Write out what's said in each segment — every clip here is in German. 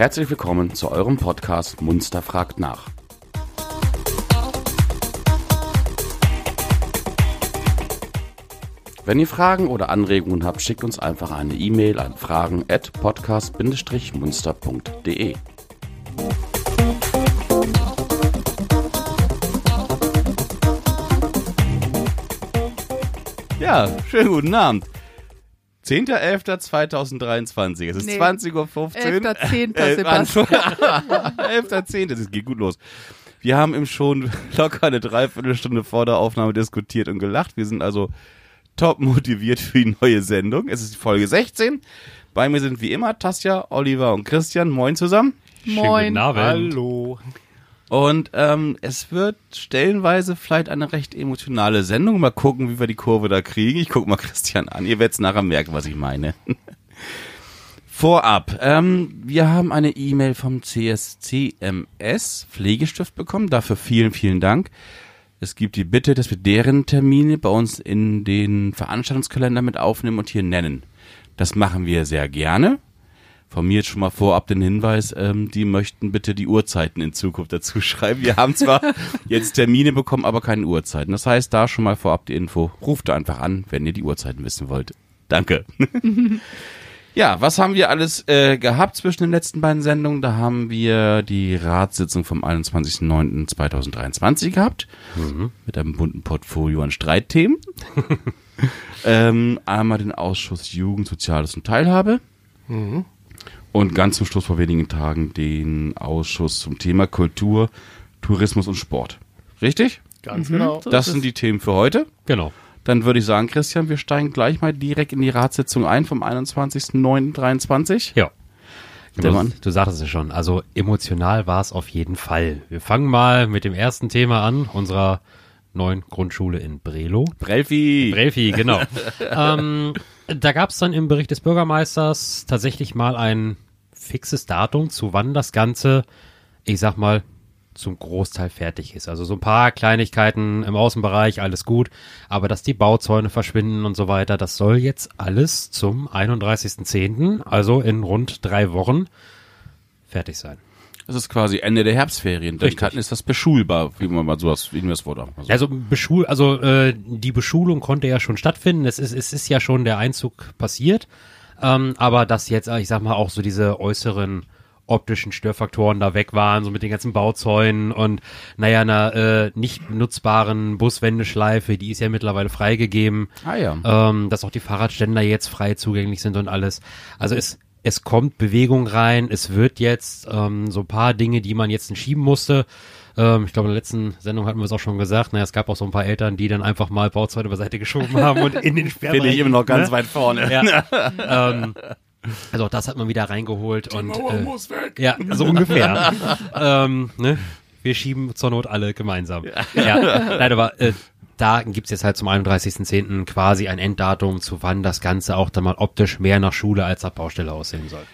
Herzlich willkommen zu eurem Podcast Munster fragt nach. Wenn ihr Fragen oder Anregungen habt, schickt uns einfach eine E-Mail an fragen at podcast-munster.de. Ja, schönen guten Abend. 10.11.2023. Es ist Nee. 20.15 Uhr. 11.10., Äh, Sebastian. 11.10. Das geht gut los. Wir haben im schon locker eine Dreiviertelstunde vor der Aufnahme diskutiert und gelacht. Wir sind also top motiviert für die neue Sendung. Es ist Folge 16. Bei mir sind wie immer Tasja, Oliver und Christian. Moin zusammen. Moin. Guten Abend. Hallo. Und ähm, es wird stellenweise vielleicht eine recht emotionale Sendung. Mal gucken, wie wir die Kurve da kriegen. Ich guck mal Christian an. Ihr werdet nachher merken, was ich meine. Vorab, ähm, wir haben eine E-Mail vom CSCMS Pflegestift bekommen. Dafür vielen, vielen Dank. Es gibt die Bitte, dass wir deren Termine bei uns in den Veranstaltungskalender mit aufnehmen und hier nennen. Das machen wir sehr gerne. Von mir jetzt schon mal vorab den Hinweis, ähm, die möchten bitte die Uhrzeiten in Zukunft dazu schreiben. Wir haben zwar jetzt Termine bekommen, aber keine Uhrzeiten. Das heißt, da schon mal vorab die Info. Ruft da einfach an, wenn ihr die Uhrzeiten wissen wollt. Danke. ja, was haben wir alles äh, gehabt zwischen den letzten beiden Sendungen? Da haben wir die Ratssitzung vom 21.09.2023 gehabt. Mit einem bunten Portfolio an Streitthemen. ähm, einmal den Ausschuss Jugend, Soziales und Teilhabe. Und ganz zum Schluss vor wenigen Tagen den Ausschuss zum Thema Kultur, Tourismus und Sport. Richtig? Ganz genau. Das sind die Themen für heute. Genau. Dann würde ich sagen, Christian, wir steigen gleich mal direkt in die Ratssitzung ein vom 21.09.23. Ja. Du, du sagtest es schon, also emotional war es auf jeden Fall. Wir fangen mal mit dem ersten Thema an, unserer neuen Grundschule in Brelo. Brelfi. Brelfi, genau. ähm, da gab es dann im Bericht des Bürgermeisters tatsächlich mal ein fixes Datum, zu wann das Ganze, ich sag mal, zum Großteil fertig ist. Also so ein paar Kleinigkeiten im Außenbereich, alles gut, aber dass die Bauzäune verschwinden und so weiter, das soll jetzt alles zum 31.10., also in rund drei Wochen, fertig sein. Das ist quasi Ende der Herbstferien. Dann kann, ist das beschulbar, wie man mal sowas, wie das Wort auch mal so. Also Beschul also äh, die Beschulung konnte ja schon stattfinden. Es ist, es ist ja schon der Einzug passiert. Ähm, aber dass jetzt, äh, ich sag mal, auch so diese äußeren optischen Störfaktoren da weg waren, so mit den ganzen Bauzäunen und naja, einer äh, nicht benutzbaren Buswendeschleife, die ist ja mittlerweile freigegeben, Ah ja. ähm, dass auch die Fahrradständer jetzt frei zugänglich sind und alles. Also es, es kommt Bewegung rein, es wird jetzt ähm, so ein paar Dinge, die man jetzt schieben musste. Ähm, ich glaube, in der letzten Sendung hatten wir es auch schon gesagt. Naja, es gab auch so ein paar Eltern, die dann einfach mal Bauzäune beiseite geschoben haben und in den Sperrbereich. Bin ich immer noch ganz ne? weit vorne. Ja. ähm, also auch das hat man wieder reingeholt und äh, ja, so ungefähr. ähm, ne? Wir schieben zur Not alle gemeinsam. Ja, nein, aber äh, da gibt's jetzt halt zum 31.10. quasi ein Enddatum, zu wann das Ganze auch dann mal optisch mehr nach Schule als nach Baustelle aussehen soll.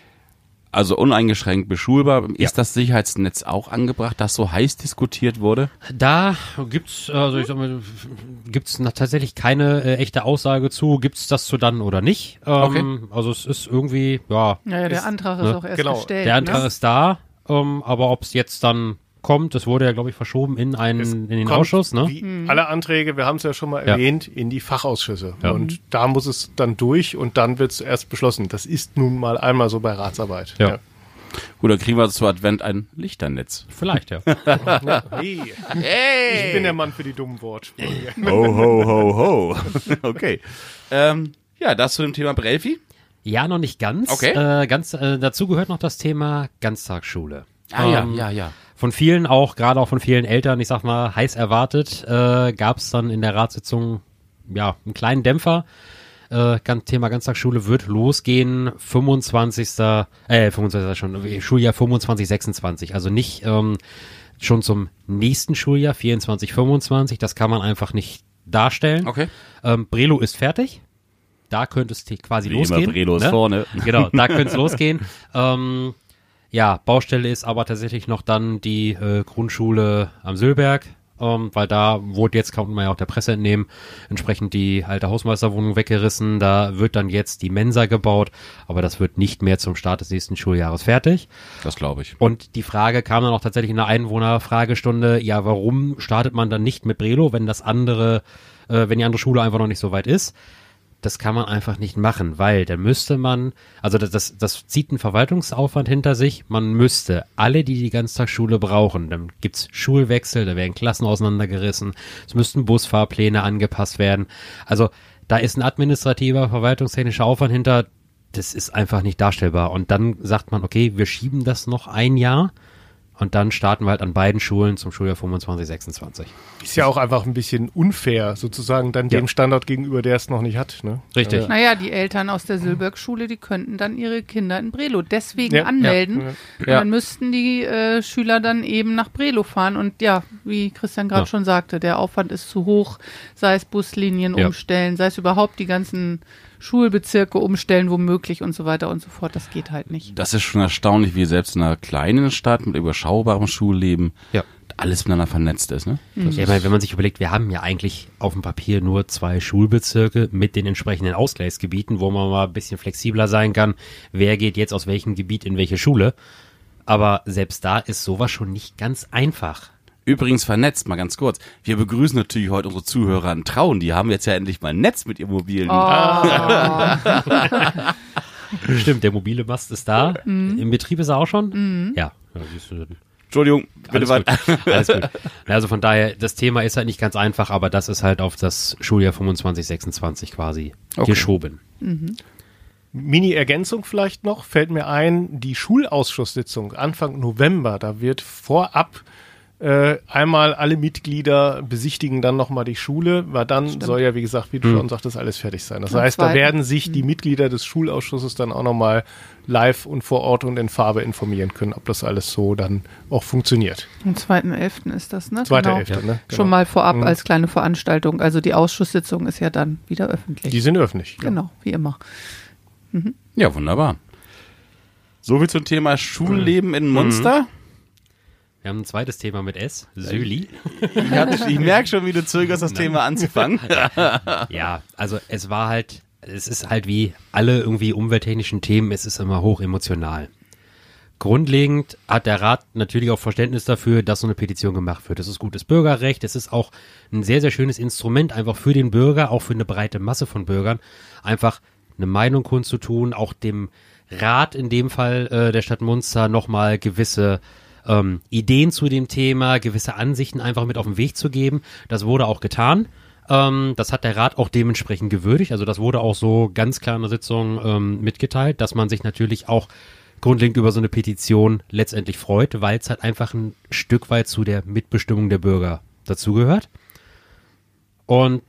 Also uneingeschränkt beschulbar. Ist das Sicherheitsnetz auch angebracht, das so heiß diskutiert wurde? Da gibt's also ich sag mal, gibt's tatsächlich keine äh, echte Aussage zu, gibt's das zu dann oder nicht. Ähm, Also es ist irgendwie, ja, Naja, der Ist- Antrag ist ne? auch erst Genau. gestellt. Der Antrag ne? ist da, ähm, aber ob es jetzt dann kommt, das wurde ja, glaube ich, verschoben in einen Es in den kommt, Ausschuss, ne? Wie alle Anträge, wir haben es ja schon mal Ja. erwähnt, in die Fachausschüsse. Ja. Und da muss es dann durch und dann wird es erst beschlossen. Das ist nun mal einmal so bei Ratsarbeit. Ja. Oder kriegen wir zu Advent ein Lichternetz? Vielleicht, ja. Hey. Ich bin der Mann für die dummen Wortsprünge. Ho, ho, ho, ho. okay. Ähm, ja, das zu dem Thema Brelfi. ja, noch nicht ganz. Okay. Äh, ganz äh, dazu gehört noch das Thema Ganztagsschule. Ah ja, Ähm, ja, ja. Von vielen auch, gerade auch von vielen Eltern, ich sag mal, heiß erwartet, äh, gab es dann in der Ratssitzung ja einen kleinen Dämpfer. Äh, ganz, Thema Ganztagsschule wird losgehen, 25. Äh, 25. schon, Schuljahr 25, 26. Also nicht ähm, schon zum nächsten Schuljahr, 24, 25. Das kann man einfach nicht darstellen. Okay. Ähm, Brelo ist fertig. Da könnte es quasi Wie losgehen. immer, Brelo ist ne? vorne. Genau, da könnte es losgehen. Ähm, ja, Baustelle ist aber tatsächlich noch dann die äh, Grundschule am Söllberg. ähm, weil da wurde jetzt, kann man ja auch der Presse entnehmen, entsprechend die alte Hausmeisterwohnung weggerissen. Da wird dann jetzt die Mensa gebaut, aber das wird nicht mehr zum Start des nächsten Schuljahres fertig. Das glaube ich. Und die Frage kam dann auch tatsächlich in der Einwohnerfragestunde, ja, warum startet man dann nicht mit Brelo, wenn das andere, äh, wenn die andere Schule einfach noch nicht so weit ist? Das kann man einfach nicht machen, weil dann müsste man, also das, das, das zieht einen Verwaltungsaufwand hinter sich. Man müsste alle, die die Ganztagsschule brauchen, dann gibt's Schulwechsel, da werden Klassen auseinandergerissen, es müssten Busfahrpläne angepasst werden. Also da ist ein administrativer, verwaltungstechnischer Aufwand hinter, das ist einfach nicht darstellbar. Und dann sagt man, okay, wir schieben das noch ein Jahr und dann starten wir halt an beiden Schulen zum Schuljahr 25, 26. Ist ja auch einfach ein bisschen unfair, sozusagen dann Ja. dem Standort gegenüber, der es noch nicht hat. Ne? Richtig. Äh, Naja, die Eltern aus der Silberg-Schule, die könnten dann ihre Kinder in Brelo deswegen Ja, anmelden. ja, Und ja. dann müssten die äh, Schüler dann eben nach Brelo fahren. Und ja, wie Christian gerade Ja. schon sagte, der Aufwand ist zu hoch, sei es Buslinien Ja. umstellen, sei es überhaupt die ganzen Schulbezirke umstellen, womöglich und so weiter und so fort. Das geht halt nicht. Das ist schon erstaunlich, wie selbst in einer kleinen Stadt mit überschaubarem Schulleben Ja. alles miteinander vernetzt ist. Ne? Das Ja, ich meine, wenn man sich überlegt, wir haben ja eigentlich auf dem Papier nur zwei Schulbezirke mit den entsprechenden Ausgleichsgebieten, wo man mal ein bisschen flexibler sein kann, wer geht jetzt aus welchem Gebiet in welche Schule. Aber selbst da ist sowas schon nicht ganz einfach. Übrigens vernetzt, mal ganz kurz. Wir begrüßen natürlich heute unsere Zuhörer an Traun. Die haben jetzt ja endlich mal ein Netz mit ihrem mobilen. Stimmt, der mobile Mast ist da. Im Betrieb ist er auch schon? Ja. ja Entschuldigung, bitte weiter. Alles gut. Also von daher, das Thema ist halt nicht ganz einfach, aber das ist halt auf das Schuljahr 25, 26 quasi Okay. geschoben. Mini-Ergänzung vielleicht noch, fällt mir ein, die Schulausschusssitzung Anfang November, da wird vorab äh, einmal alle Mitglieder besichtigen dann nochmal die Schule, weil dann soll ja, wie gesagt, wie du schon sagtest, alles fertig sein. Das Am heißt, da zweiten. werden sich die Mitglieder des Schulausschusses dann auch nochmal live und vor Ort und in Farbe informieren können, ob das alles so dann auch funktioniert. Am 2.11. ist das, ne? Zweiter Genau. Elfter, ne? Schon mal vorab Mhm. als kleine Veranstaltung. Also die Ausschusssitzung ist ja dann wieder öffentlich. Die sind öffentlich. ja. genau, wie immer. Ja, wunderbar. Soviel zum Thema Schulleben in Munster. Wir haben ein zweites Thema mit S, Söli. Ich, ich merke schon, wie du zögerst, das Thema anzufangen. Ja, also es war halt, es ist halt wie alle irgendwie umwelttechnischen Themen, es ist immer hoch emotional. Grundlegend hat der Rat natürlich auch Verständnis dafür, dass so eine Petition gemacht wird. Das ist gutes Bürgerrecht. Es ist auch ein sehr, sehr schönes Instrument, einfach für den Bürger, auch für eine breite Masse von Bürgern, einfach eine Meinung kundzutun, auch dem Rat in dem Fall äh, der Stadt Munster nochmal gewisse ähm, Ideen zu dem Thema, gewisse Ansichten einfach mit auf den Weg zu geben. Das wurde auch getan. Ähm, das hat der Rat auch dementsprechend gewürdigt. Also das wurde auch so ganz klar in der Sitzung ähm, mitgeteilt, dass man sich natürlich auch grundlegend über so eine Petition letztendlich freut, weil es halt einfach ein Stück weit zu der Mitbestimmung der Bürger dazugehört. Und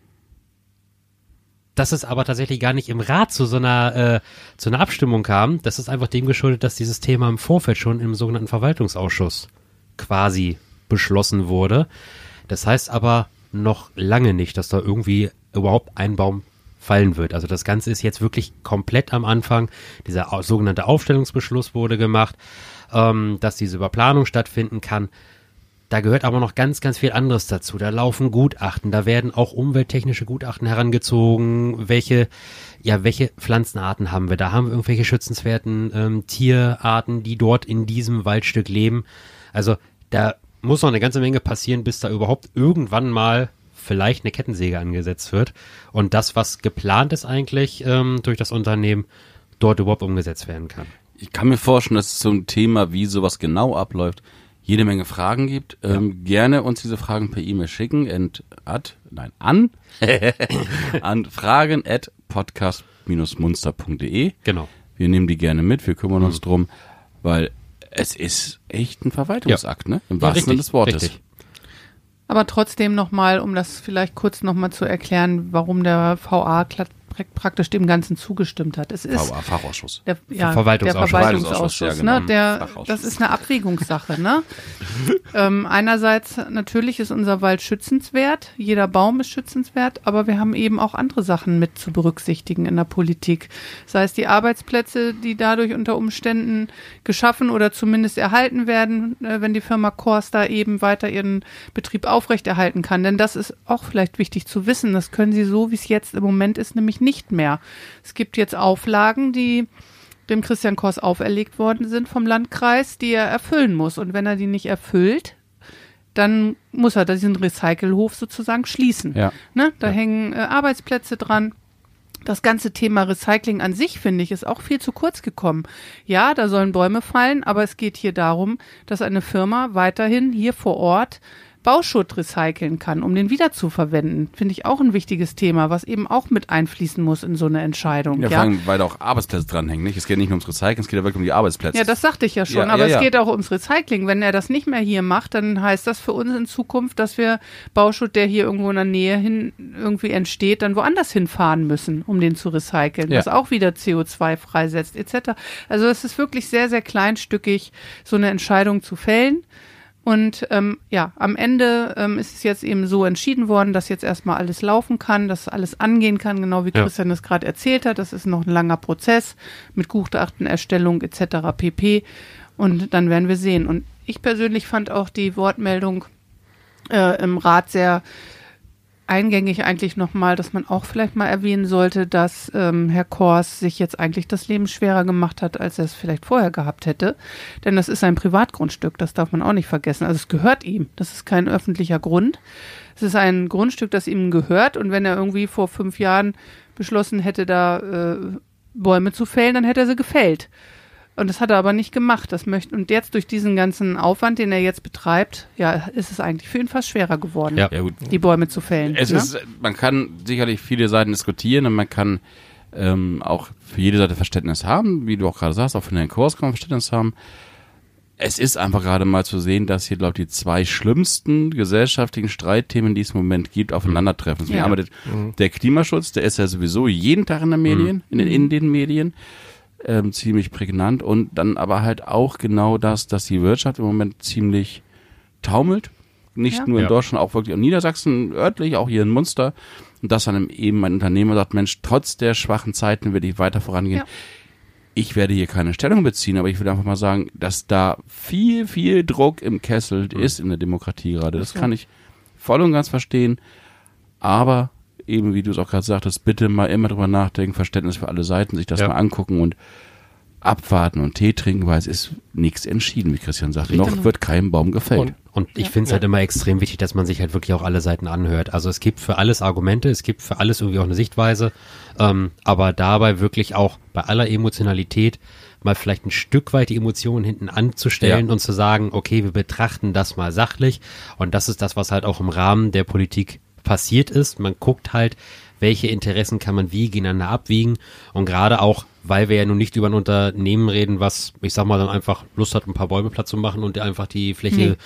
dass es aber tatsächlich gar nicht im Rat zu so einer, äh, zu einer Abstimmung kam, das ist einfach dem geschuldet, dass dieses Thema im Vorfeld schon im sogenannten Verwaltungsausschuss quasi beschlossen wurde. Das heißt aber noch lange nicht, dass da irgendwie überhaupt ein Baum fallen wird. Also das Ganze ist jetzt wirklich komplett am Anfang. Dieser sogenannte Aufstellungsbeschluss wurde gemacht, ähm, dass diese Überplanung stattfinden kann. Da gehört aber noch ganz, ganz viel anderes dazu. Da laufen Gutachten, da werden auch umwelttechnische Gutachten herangezogen. Welche, ja, welche Pflanzenarten haben wir? Da haben wir irgendwelche schützenswerten ähm, Tierarten, die dort in diesem Waldstück leben. Also da muss noch eine ganze Menge passieren, bis da überhaupt irgendwann mal vielleicht eine Kettensäge angesetzt wird und das, was geplant ist eigentlich ähm, durch das Unternehmen, dort überhaupt umgesetzt werden kann. Ich kann mir vorstellen, dass es zum Thema, wie sowas genau abläuft, jede Menge Fragen gibt. Ähm, gerne uns diese Fragen per E-Mail schicken. And, at, nein, an, an fragen at podcast-munster.de. Genau. Wir nehmen die gerne mit, wir kümmern uns drum, weil es ist echt ein Verwaltungsakt, ne? Im Ja, wahrsten Sinne des Wortes. richtig. Aber trotzdem nochmal, um das vielleicht kurz nochmal zu erklären, warum der VA praktisch dem Ganzen zugestimmt hat. Es ist Fach- Fachausschuss. der, ja, Verwaltungsausschuss. der Verwaltungsausschuss, ja, ne? genau. der, Fachausschuss. das ist eine Abwägungssache. Ne? ähm, einerseits natürlich ist unser Wald schützenswert, jeder Baum ist schützenswert, aber wir haben eben auch andere Sachen mit zu berücksichtigen in der Politik. Sei es die Arbeitsplätze, die dadurch unter Umständen geschaffen oder zumindest erhalten werden, äh, wenn die Firma Kors da eben weiter ihren Betrieb aufrechterhalten kann. Denn das ist auch vielleicht wichtig zu wissen. Das können sie so, wie es jetzt im Moment ist, nämlich nicht mehr. Es gibt jetzt Auflagen, die dem Christian Kors auferlegt worden sind vom Landkreis, die er erfüllen muss. Und wenn er die nicht erfüllt, dann muss er diesen Recycelhof sozusagen schließen. Ja. Ne? Da hängen äh, Arbeitsplätze dran. Das ganze Thema Recycling an sich, finde ich, ist auch viel zu kurz gekommen. Ja, da sollen Bäume fallen, aber es geht hier darum, dass eine Firma weiterhin hier vor Ort Bauschutt recyceln kann, um den wiederzuverwenden. Finde ich auch ein wichtiges Thema, was eben auch mit einfließen muss in so eine Entscheidung. Ja, Ja, vor allem, weil da auch Arbeitsplätze dranhängen. Nicht? Es geht nicht nur ums Recyceln, es geht ja wirklich um die Arbeitsplätze. Ja, das sagte ich ja schon. Ja, aber ja, es geht auch ums Recycling. Wenn er das nicht mehr hier macht, dann heißt das für uns in Zukunft, dass wir Bauschutt, der hier irgendwo in der Nähe hin irgendwie entsteht, dann woanders hinfahren müssen, um den zu recyceln, was auch wieder CO2 freisetzt, etc. Also es ist wirklich sehr, sehr kleinstückig, so eine Entscheidung zu fällen. Und ähm, ja, am Ende ähm, ist es jetzt eben so entschieden worden, dass jetzt erstmal alles laufen kann, dass alles angehen kann, genau wie Ja. Christian es gerade erzählt hat. Das ist noch ein langer Prozess mit Gutachtenerstellung etc. pp. Und dann werden wir sehen. Und ich persönlich fand auch die Wortmeldung äh, im Rat sehr eingängig eigentlich nochmal, dass man auch vielleicht mal erwähnen sollte, dass ähm, Herr Kors sich jetzt eigentlich das Leben schwerer gemacht hat, als er es vielleicht vorher gehabt hätte. Denn das ist ein Privatgrundstück, das darf man auch nicht vergessen. Also es gehört ihm. Das ist kein öffentlicher Grund. Es ist ein Grundstück, das ihm gehört. Und wenn er irgendwie vor fünf Jahren beschlossen hätte, da äh, Bäume zu fällen, dann hätte er sie gefällt. Und das hat er aber nicht gemacht. Das möchte, und jetzt durch diesen ganzen Aufwand, den er jetzt betreibt, ja, ist es eigentlich für ihn fast schwerer geworden, Ja. Ja, gut. die Bäume zu fällen. Es ne? ist, man kann sicherlich viele Seiten diskutieren und man kann ähm, auch für jede Seite Verständnis haben, wie du auch gerade sagst, auch für den Kurs kann man Verständnis haben. Es ist einfach gerade mal zu sehen, dass hier, glaube ich, die zwei schlimmsten gesellschaftlichen Streitthemen, die es im Moment gibt, aufeinandertreffen. Ist Ja. Der, der Klimaschutz, der ist ja sowieso jeden Tag in den Medien, in, den, in den Medien, ähm, ziemlich prägnant. Und dann aber halt auch genau das, dass die Wirtschaft im Moment ziemlich taumelt. Nicht Ja. nur in Ja. Deutschland, auch wirklich in Niedersachsen, örtlich, auch hier in Munster. Und dass dann eben ein Unternehmer sagt, Mensch, trotz der schwachen Zeiten will ich weiter vorangehen. Ja. Ich werde hier keine Stellung beziehen, aber ich will einfach mal sagen, dass da viel, viel Druck im Kessel ist in der Demokratie gerade. Das kann ich voll und ganz verstehen. Aber eben, wie du es auch gerade sagtest, bitte mal immer drüber nachdenken, Verständnis für alle Seiten, sich das Ja. mal angucken und abwarten und Tee trinken, weil es ist nichts entschieden, wie Christian sagt. Noch wird kein Baum gefällt. Und Und ich finde es halt immer extrem wichtig, dass man sich halt wirklich auch alle Seiten anhört. Also es gibt für alles Argumente, es gibt für alles irgendwie auch eine Sichtweise, ähm, aber dabei wirklich auch bei aller Emotionalität mal vielleicht ein Stück weit die Emotionen hinten anzustellen Ja. und zu sagen, okay, wir betrachten das mal sachlich und das ist das, was halt auch im Rahmen der Politik passiert ist. Man guckt halt, welche Interessen kann man wie gegeneinander abwiegen und gerade auch, weil wir ja nun nicht über ein Unternehmen reden, was, ich sag mal, dann einfach Lust hat, ein paar Bäume platt zu machen und einfach die Fläche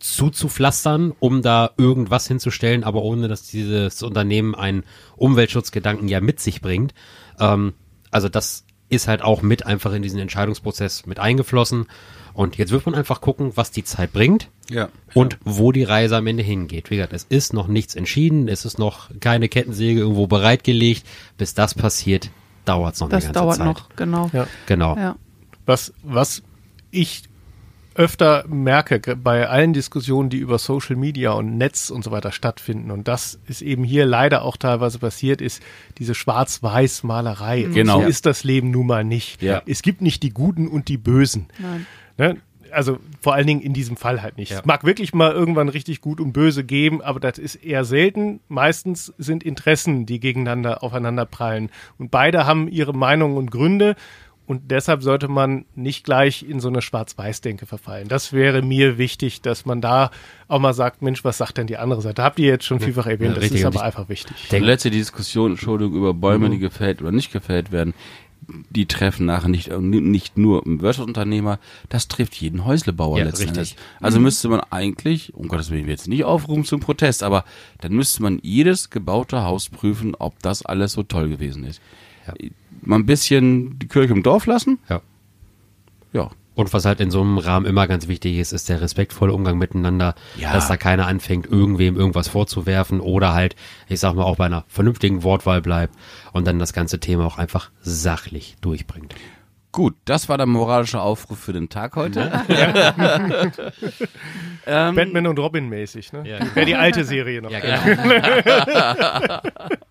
zuzupflastern, um da irgendwas hinzustellen, aber ohne, dass dieses Unternehmen einen Umweltschutzgedanken ja mit sich bringt. Ähm, also das ist halt auch mit einfach in diesen Entscheidungsprozess mit eingeflossen. Und jetzt wird man einfach gucken, was die Zeit bringt Ja. und wo die Reise am Ende hingeht. Wie gesagt, es ist noch nichts entschieden, es ist noch keine Kettensäge irgendwo bereitgelegt. Bis das passiert, dauert es noch Das eine ganze dauert Zeit. noch, genau. Ja. Genau. Ja. Was, was ich öfter merke bei allen Diskussionen, die über Social Media und Netz und so weiter stattfinden, und das ist eben hier leider auch teilweise passiert, ist diese Schwarz-Weiß-Malerei. Genau. So ist das Leben nun mal nicht. Ja. Es gibt nicht die Guten und die Bösen. Nein. Ne? Also vor allen Dingen in diesem Fall halt nicht. Ja. Es mag wirklich mal irgendwann richtig gut und böse geben, aber das ist eher selten. Meistens sind Interessen, die gegeneinander aufeinander prallen. Und beide haben ihre Meinungen und Gründe. Und deshalb sollte man nicht gleich in so eine Schwarz-Weiß-Denke verfallen. Das wäre mir wichtig, dass man da auch mal sagt, Mensch, was sagt denn die andere Seite? Habt ihr jetzt schon vielfach erwähnt, Ja, das ist aber einfach wichtig. Die letzte Diskussion, Entschuldigung, über Bäume, die gefällt oder nicht gefällt werden, die treffen nachher nicht, nicht nur Wirtschaftsunternehmer, das trifft jeden Häuslebauer Ja, letzten richtig. Also müsste man eigentlich, um Gottes Willen, will jetzt nicht aufrufen zum Protest, aber dann müsste man jedes gebaute Haus prüfen, ob das alles so toll gewesen ist. Ja. Mal ein bisschen die Kirche im Dorf lassen. Ja. Ja. Und was halt in so einem Rahmen immer ganz wichtig ist, ist der respektvolle Umgang miteinander, Ja. dass da keiner anfängt, irgendwem irgendwas vorzuwerfen oder halt, ich sag mal, auch bei einer vernünftigen Wortwahl bleibt und dann das ganze Thema auch einfach sachlich durchbringt. Gut, das war der moralische Aufruf für den Tag heute. ähm, Batman und Robin mäßig, ne? Ja. Wer die alte Serie noch. Ja, kennt. genau.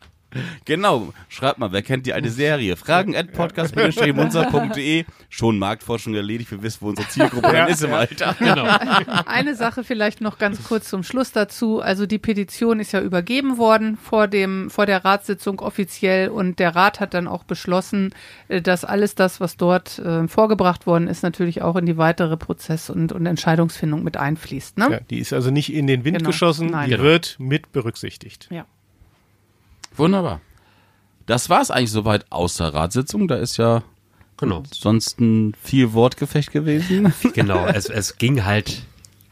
Genau, schreibt mal, wer kennt die alte Serie? Fragen at podcast-munzer.de. Schon Marktforschung erledigt, wir wissen, wo unsere Zielgruppe dann ist im Alter. genau. Eine Sache vielleicht noch ganz kurz zum Schluss dazu. Also die Petition ist ja übergeben worden vor dem, vor der Ratssitzung offiziell und der Rat hat dann auch beschlossen, äh, dass alles das, was dort äh, vorgebracht worden ist, natürlich auch in die weitere Prozess- und, und Entscheidungsfindung mit einfließt. Ne? Ja, die ist also nicht in den Wind Genau. geschossen, Nein. die Genau. wird mit berücksichtigt. Ja. Wunderbar. Das war's eigentlich soweit außer Ratssitzung. Da ist ja Genau. sonst ein viel Wortgefecht gewesen. Genau, es, es ging halt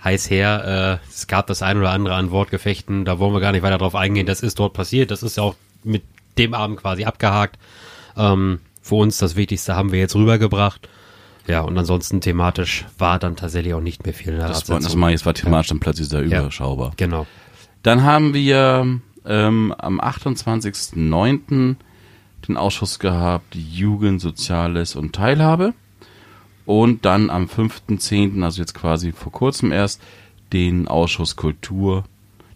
heiß her. Äh, es gab das ein oder andere an Wortgefechten. Da wollen wir gar nicht weiter drauf eingehen. Das ist dort passiert. Das ist ja auch mit dem Abend quasi abgehakt. Ähm, für uns das Wichtigste haben wir jetzt rübergebracht. Ja, und ansonsten thematisch war dann tatsächlich auch nicht mehr viel. in der Das war, das mal, jetzt war thematisch dann plötzlich sehr überschaubar. Genau. Dann haben wir ähm, am 28.09. den Ausschuss gehabt, Jugend, Soziales und Teilhabe. Und dann am 5.10., also jetzt quasi vor kurzem erst, den Ausschuss Kultur,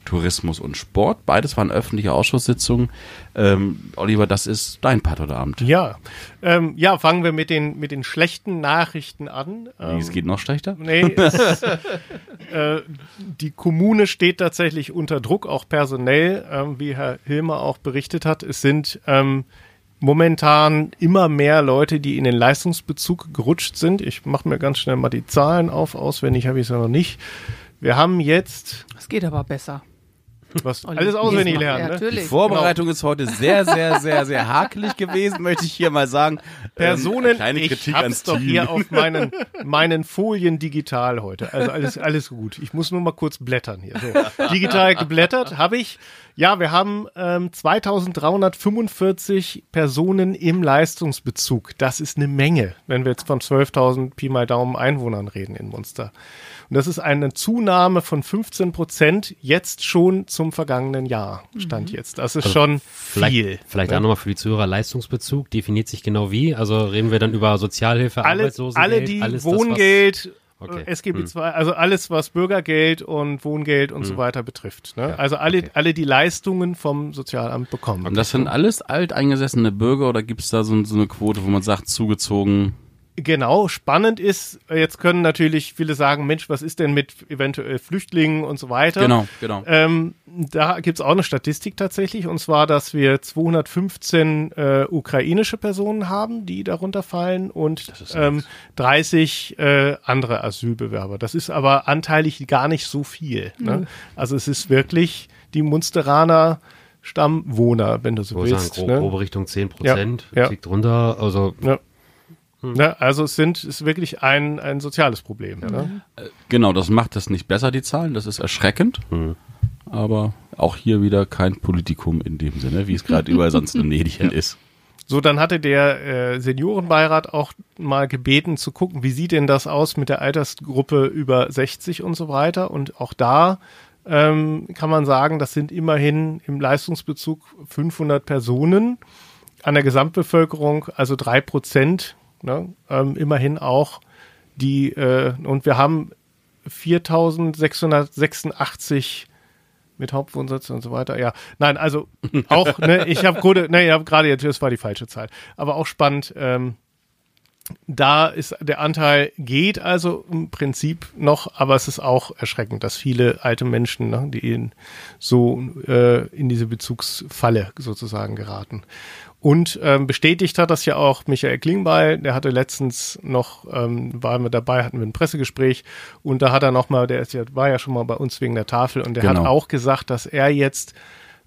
Tourismus und Sport. Beides waren öffentliche Ausschusssitzungen. Ähm, Oliver, das ist dein Part heute Abend. Ja, ähm, ja, fangen wir mit den, mit den schlechten Nachrichten an. Ähm, Es geht noch schlechter. Nee, es, äh, die Kommune steht tatsächlich unter Druck, auch personell, ähm, wie Herr Hilmer auch berichtet hat. Es sind ähm, momentan immer mehr Leute, die in den Leistungsbezug gerutscht sind. Ich mache mir ganz schnell mal die Zahlen auf, auswendig habe ich es ja noch nicht. Wir haben jetzt Es geht aber besser. Was alles auswendig Ja, lernen. Ne? Die natürlich. Vorbereitung ist heute sehr, sehr, sehr, sehr hakelig gewesen, möchte ich hier mal sagen. Personen, Ähm, kleine ich Kritik hab's ans doch Team. hier auf meinen, meinen Folien digital heute. Also alles, alles gut. Ich muss nur mal kurz blättern hier. So, digital geblättert habe ich. Ja, wir haben ähm, 2345 Personen im Leistungsbezug. Das ist eine Menge, wenn wir jetzt von 12.000 Pi mal Daumen Einwohnern reden in Munster. Und das ist eine Zunahme von 15 Prozent jetzt schon zum vergangenen Jahr. Stand jetzt. Das ist schon Vielleicht, viel. vielleicht ne? auch nochmal für die Zuhörer Leistungsbezug. Definiert sich genau wie? Also reden wir dann über Sozialhilfe, alle, Arbeitslosengeld, alle die alles das, Wohngeld, Okay. SGB Hm. II, also alles, was Bürgergeld und Wohngeld und so weiter betrifft. Ne? also alle, okay. alle die Leistungen vom Sozialamt bekommen. Und das sind alles alteingesessene Bürger oder gibt es da so, so eine Quote, wo man sagt, zugezogen? Genau, spannend ist, äh, jetzt können natürlich viele sagen, Mensch, was ist denn mit eventuell Flüchtlingen und so weiter. Genau, genau. Ähm, da gibt's auch eine Statistik tatsächlich, und zwar, dass wir 215 äh, ukrainische Personen haben, die darunter fallen, und ähm, 30 äh, andere Asylbewerber. Das ist aber anteilig gar nicht so viel. Ne? Also es ist wirklich die Munsteraner Stammwohner, wenn du so Ich würde sagen, willst. grob, ne? grobe Richtung 10 Prozent, Ja, ja. liegt drunter. Also Ja. Ne? Also es sind, ist wirklich ein, ein soziales Problem. Ne? Genau, das macht das nicht besser, die Zahlen. Das ist erschreckend. Hm. Aber auch hier wieder kein Politikum in dem Sinne, wie es gerade überall sonst in Medien ist. So, dann hatte der äh, Seniorenbeirat auch mal gebeten zu gucken, wie sieht denn das aus mit der Altersgruppe über 60 und so weiter. Und auch da ähm, kann man sagen, das sind immerhin im Leistungsbezug 500 Personen an der Gesamtbevölkerung, also drei Prozent, ne, ähm, immerhin auch die, äh, und wir haben 4686 mit Hauptwohnsitz und so weiter. Ja, nein, also auch, ne, ich habe gerade, ne, ich habe gerade jetzt, das war die falsche Zahl, aber auch spannend. Ähm, da ist der Anteil geht also im Prinzip noch, aber es ist auch erschreckend, dass viele alte Menschen, ne, die in, so äh, in diese Bezugsfalle sozusagen geraten. Und ähm, bestätigt hat das ja auch Michael Klingbeil, der hatte letztens noch, ähm, waren wir dabei, hatten wir ein Pressegespräch und da hat er nochmal, der ist ja, war ja schon mal bei uns wegen der Tafel und der hat Genau. auch gesagt, dass er jetzt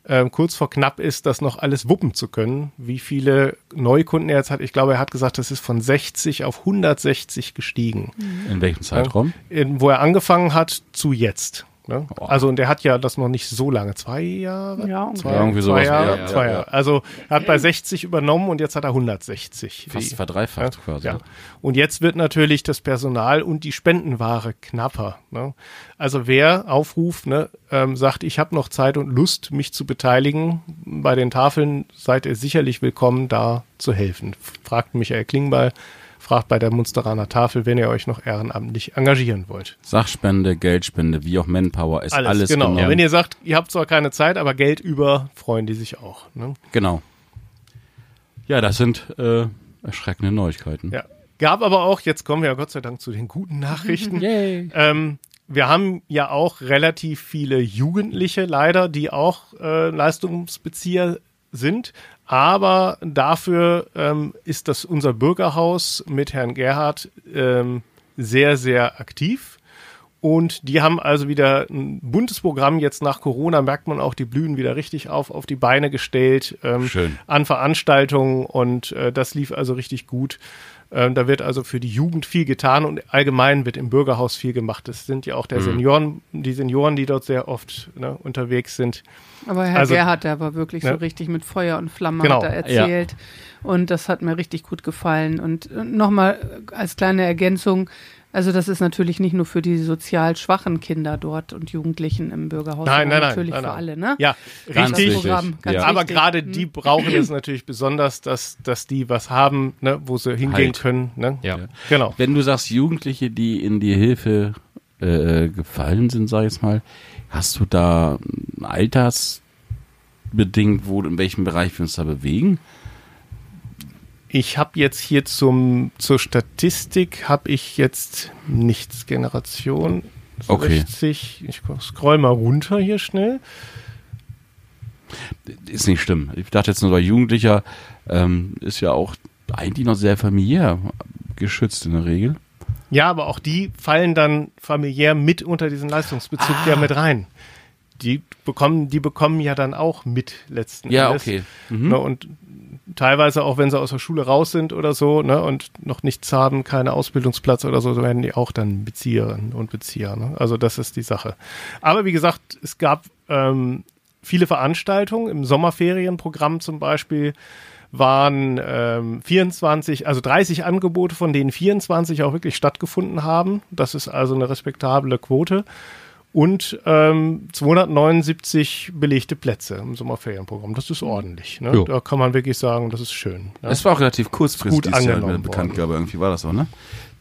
ähm, kurz vor knapp ist, das noch alles wuppen zu können. Wie viele Neukunden er jetzt hat, ich glaube, er hat gesagt, das ist von 60 auf 160 gestiegen. In welchem Zeitraum? In, wo er angefangen hat zu jetzt. Ne? Also und der hat ja das noch nicht so lange, zwei Jahre? Ja, zwei, Ja, irgendwie zwei sowas. Jahre, Ja, zwei ja. Jahre. Also er hat bei 60 übernommen und jetzt hat er 160. Fast Die- verdreifacht ja, quasi. Ja. Und jetzt wird natürlich das Personal und die Spendenware knapper. Ne? Also wer Aufruf ne, ähm, sagt, ich habe noch Zeit und Lust, mich zu beteiligen, bei den Tafeln seid ihr sicherlich willkommen, da zu helfen. Fragt Michael Klingbeil, fragt bei der Munsteraner Tafel, wenn ihr euch noch ehrenamtlich engagieren wollt. Sachspende, Geldspende, wie auch Manpower ist alles, genau. genommen. Wenn ihr sagt, ihr habt zwar keine Zeit, aber Geld über, freuen die sich auch. Ne? Genau. Ja, das sind äh, erschreckende Neuigkeiten. Ja. Gab aber auch, jetzt kommen wir ja Gott sei Dank zu den guten Nachrichten. Yay. Ähm, wir haben ja auch relativ viele Jugendliche leider, die auch äh, Leistungsbezieher sind. Aber dafür ähm, ist das unser Bürgerhaus mit Herrn Gerhard ähm, sehr, sehr aktiv. Und die haben also wieder ein buntes Programm. Jetzt nach Corona merkt man auch, die blühen wieder richtig auf, auf die Beine gestellt. Ähm. An Veranstaltungen und äh, das lief also richtig gut. Ähm, da wird also für die Jugend viel getan und allgemein wird im Bürgerhaus viel gemacht. Das sind ja auch Mhm. der Senioren, die Senioren, die dort sehr oft ne, unterwegs sind. Aber Herr Also- Gerhard, der war wirklich so Ja. richtig mit Feuer und Flamme Genau. hat er erzählt. Und das hat mir richtig gut gefallen. Und äh, nochmal als kleine Ergänzung, also das ist natürlich nicht nur für die sozial schwachen Kinder dort und Jugendlichen im Bürgerhaus, Nein, nein, nein, natürlich nein, für nein. alle, ne? Ja, Ganz richtig. Programm, ganz Ja. Aber gerade Mhm. die brauchen es natürlich besonders, dass, dass die was haben, ne, wo sie hingehen Halt. können. Ne? Ja. Genau. Wenn du sagst, Jugendliche, die in die Hilfe äh, gefallen sind, sag ich jetzt mal, hast du da altersbedingt, wo, in welchem Bereich wir uns da bewegen? Ich habe jetzt hier zum, zur Statistik, habe ich jetzt nichts. Generation Okay. 60. Ich scroll mal runter hier schnell. Ist nicht schlimm. Ich dachte jetzt nur, bei Jugendlicher ähm, ist ja auch eigentlich noch sehr familiär geschützt in der Regel. Ja, aber auch die fallen dann familiär mit unter diesen Leistungsbezug ja mit rein. Die bekommen, die bekommen ja dann auch mit letzten Ja, Endes. okay. Mhm. Ne, und teilweise auch, wenn sie aus der Schule raus sind oder so, ne, und noch nichts haben, keine Ausbildungsplatz oder so, so werden die auch dann Bezieherinnen und Bezieher. Ne? Also das ist die Sache. Aber wie gesagt, es gab ähm, viele Veranstaltungen im Sommerferienprogramm zum Beispiel waren ähm, 24, also 30 Angebote, von denen 24 auch wirklich stattgefunden haben. Das ist also eine respektable Quote. Und ähm, 279 belegte Plätze im Sommerferienprogramm. Das ist ordentlich. Ne? Da kann man wirklich sagen, das ist schön. Ne? Es war auch relativ kurzfristig Gut dieses Jahr mit der angenommen Bekanntgabe. Irgendwie war das auch, ne?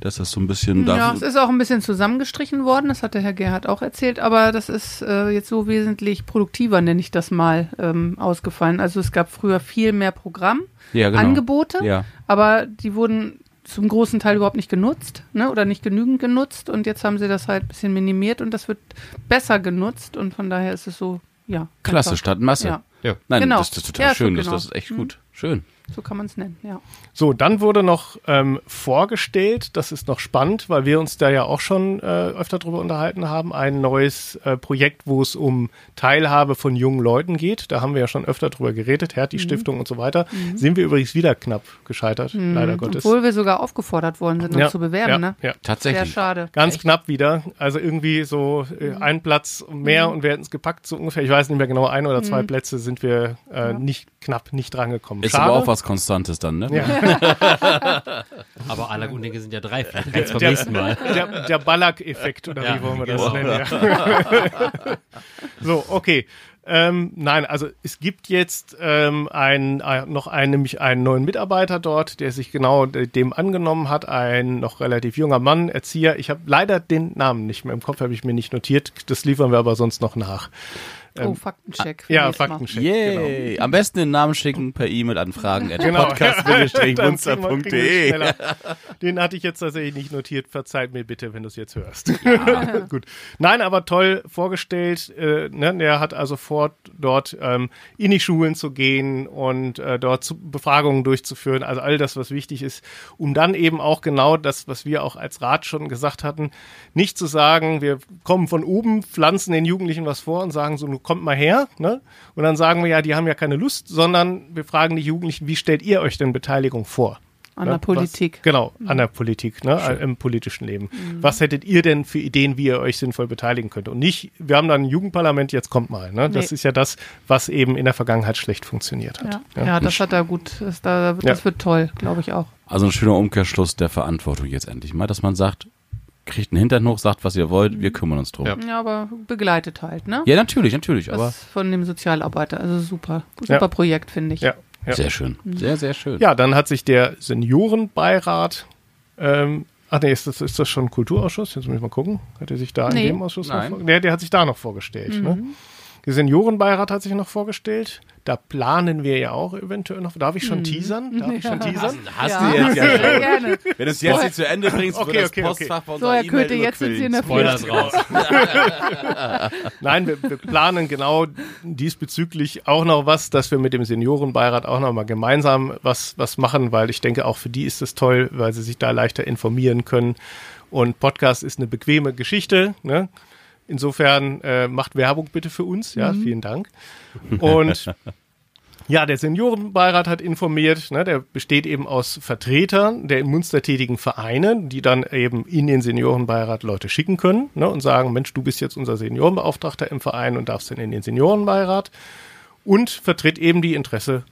Dass das so ein bisschen Ja, es ist auch ein bisschen zusammengestrichen worden, das hat der Herr Gerhard auch erzählt, aber das ist äh, jetzt so wesentlich produktiver, nenne ich das mal, ähm, ausgefallen. Also es gab früher viel mehr Programm, ja, genau. Angebote, Ja. aber die wurden zum großen Teil überhaupt nicht genutzt ne, oder nicht genügend genutzt und jetzt haben sie das halt ein bisschen minimiert und das wird besser genutzt und von daher ist es so, ja. Klasse einfach- statt Masse. Ja, Ja. Nein, Genau. das, das ist total Ja, schön. Das, genau. das ist echt gut. Schön. So kann man es nennen, ja. So, dann wurde noch ähm, vorgestellt, das ist noch spannend, weil wir uns da ja auch schon äh, öfter drüber unterhalten haben, ein neues äh, Projekt, wo es um Teilhabe von jungen Leuten geht. Da haben wir ja schon öfter drüber geredet, Hertie Stiftung und so weiter. Sind wir übrigens wieder knapp gescheitert, leider Gottes. Obwohl wir sogar aufgefordert worden sind, uns ja, zu bewerben, ja, ne? Ja. Sehr Tatsächlich. schade. Ganz knapp wieder. Also irgendwie so äh, Mhm. ein Platz mehr und wir hätten es gepackt, so ungefähr. Ich weiß nicht mehr genau, ein oder Mhm. zwei Plätze sind wir äh, nicht knapp nicht drangekommen. Ist Schade. aber auch was Konstantes dann, ne? Ja. Aber aller guten Dinge sind ja drei. Vielleicht eins beim Der- nächsten Mal. Der, der Ballack-Effekt, oder Ja, wie wollen wir das genau. nennen? Ja. so, okay. Ähm, nein, also es gibt jetzt ähm, ein, ein, noch einen, nämlich einen neuen Mitarbeiter dort, der sich genau de- dem angenommen hat, ein noch relativ junger Mann, Erzieher. Ich habe leider den Namen nicht mehr im Kopf, habe ich mir nicht notiert. Das liefern wir aber sonst noch nach. Oh, Faktencheck. für Ja. Faktencheck. Genau. Yay! Am besten den Namen schicken per E-Mail an fragen Genau. podcast-munster.de. Den hatte ich jetzt tatsächlich nicht notiert. Verzeiht mir bitte, wenn du es jetzt hörst. Gut. Nein, aber toll vorgestellt. Äh, ne? Der hat also vor, dort ähm, in die Schulen zu gehen und äh, dort zu, Befragungen durchzuführen. Also all das, was wichtig ist, um dann eben auch genau das, was wir auch als Rat schon gesagt hatten, nicht zu sagen, wir kommen von oben, pflanzen den Jugendlichen was vor und sagen so, kommt mal her. Ne? Und dann sagen wir ja, die haben ja keine Lust, sondern wir fragen die Jugendlichen, wie stellt ihr euch denn Beteiligung vor? An Ne? der Politik. Was, genau, an der Politik, ne? im politischen Leben. Was hättet ihr denn für Ideen, wie ihr euch sinnvoll beteiligen könnt? Und nicht, wir haben da ein Jugendparlament, jetzt kommt mal. Ne? Das Nee. ist ja das, was eben in der Vergangenheit schlecht funktioniert hat. Ja. Ja. das hat er gut. Das, da, das Ja. wird toll, glaube ich auch. Also ein schöner Umkehrschluss der Verantwortung jetzt endlich mal, dass man sagt, kriegt einen Hintern hoch, sagt, was ihr wollt, wir kümmern uns drum. Ja. Ja, Ja, aber begleitet halt, ne? natürlich, natürlich, aber Das von dem Sozialarbeiter. Also super. Super Ja. Projekt, finde ich. Ja, ja. sehr schön. Sehr, sehr schön. Ja, dann hat sich der Seniorenbeirat, ähm, ach nee, ist das, ist das schon ein Kulturausschuss? Jetzt muss ich mal gucken. Hat er sich da Nee. in dem Ausschuss Nein. noch vor- Nee, der hat sich da noch vorgestellt. Ne? Der Seniorenbeirat hat sich noch vorgestellt. Da planen wir ja auch eventuell noch. Darf ich schon teasern? Darf ich schon teasern? Hast Ja, du jetzt ja schon. gerne. Wenn du es jetzt nicht zu Ende bringst, Okay, wird das okay, okay. Postfach bei So, unserer Herr E-Mail Köthe, jetzt sind Sie in der. Spoilers raus. Nein, wir, wir planen genau diesbezüglich auch noch was, dass wir mit dem Seniorenbeirat auch noch mal gemeinsam was, was machen, weil ich denke, auch für die ist es toll, weil sie sich da leichter informieren können. Und Podcast ist eine bequeme Geschichte. Ne? Insofern äh, macht Werbung bitte für uns. Ja, vielen Dank. Und ja, der Seniorenbeirat hat informiert, ne, der besteht eben aus Vertretern der in Munster tätigen Vereine, die dann eben in den Seniorenbeirat Leute schicken können ne, und sagen, Mensch, du bist jetzt unser Seniorenbeauftragter im Verein und darfst dann in den Seniorenbeirat und vertritt eben die Interesse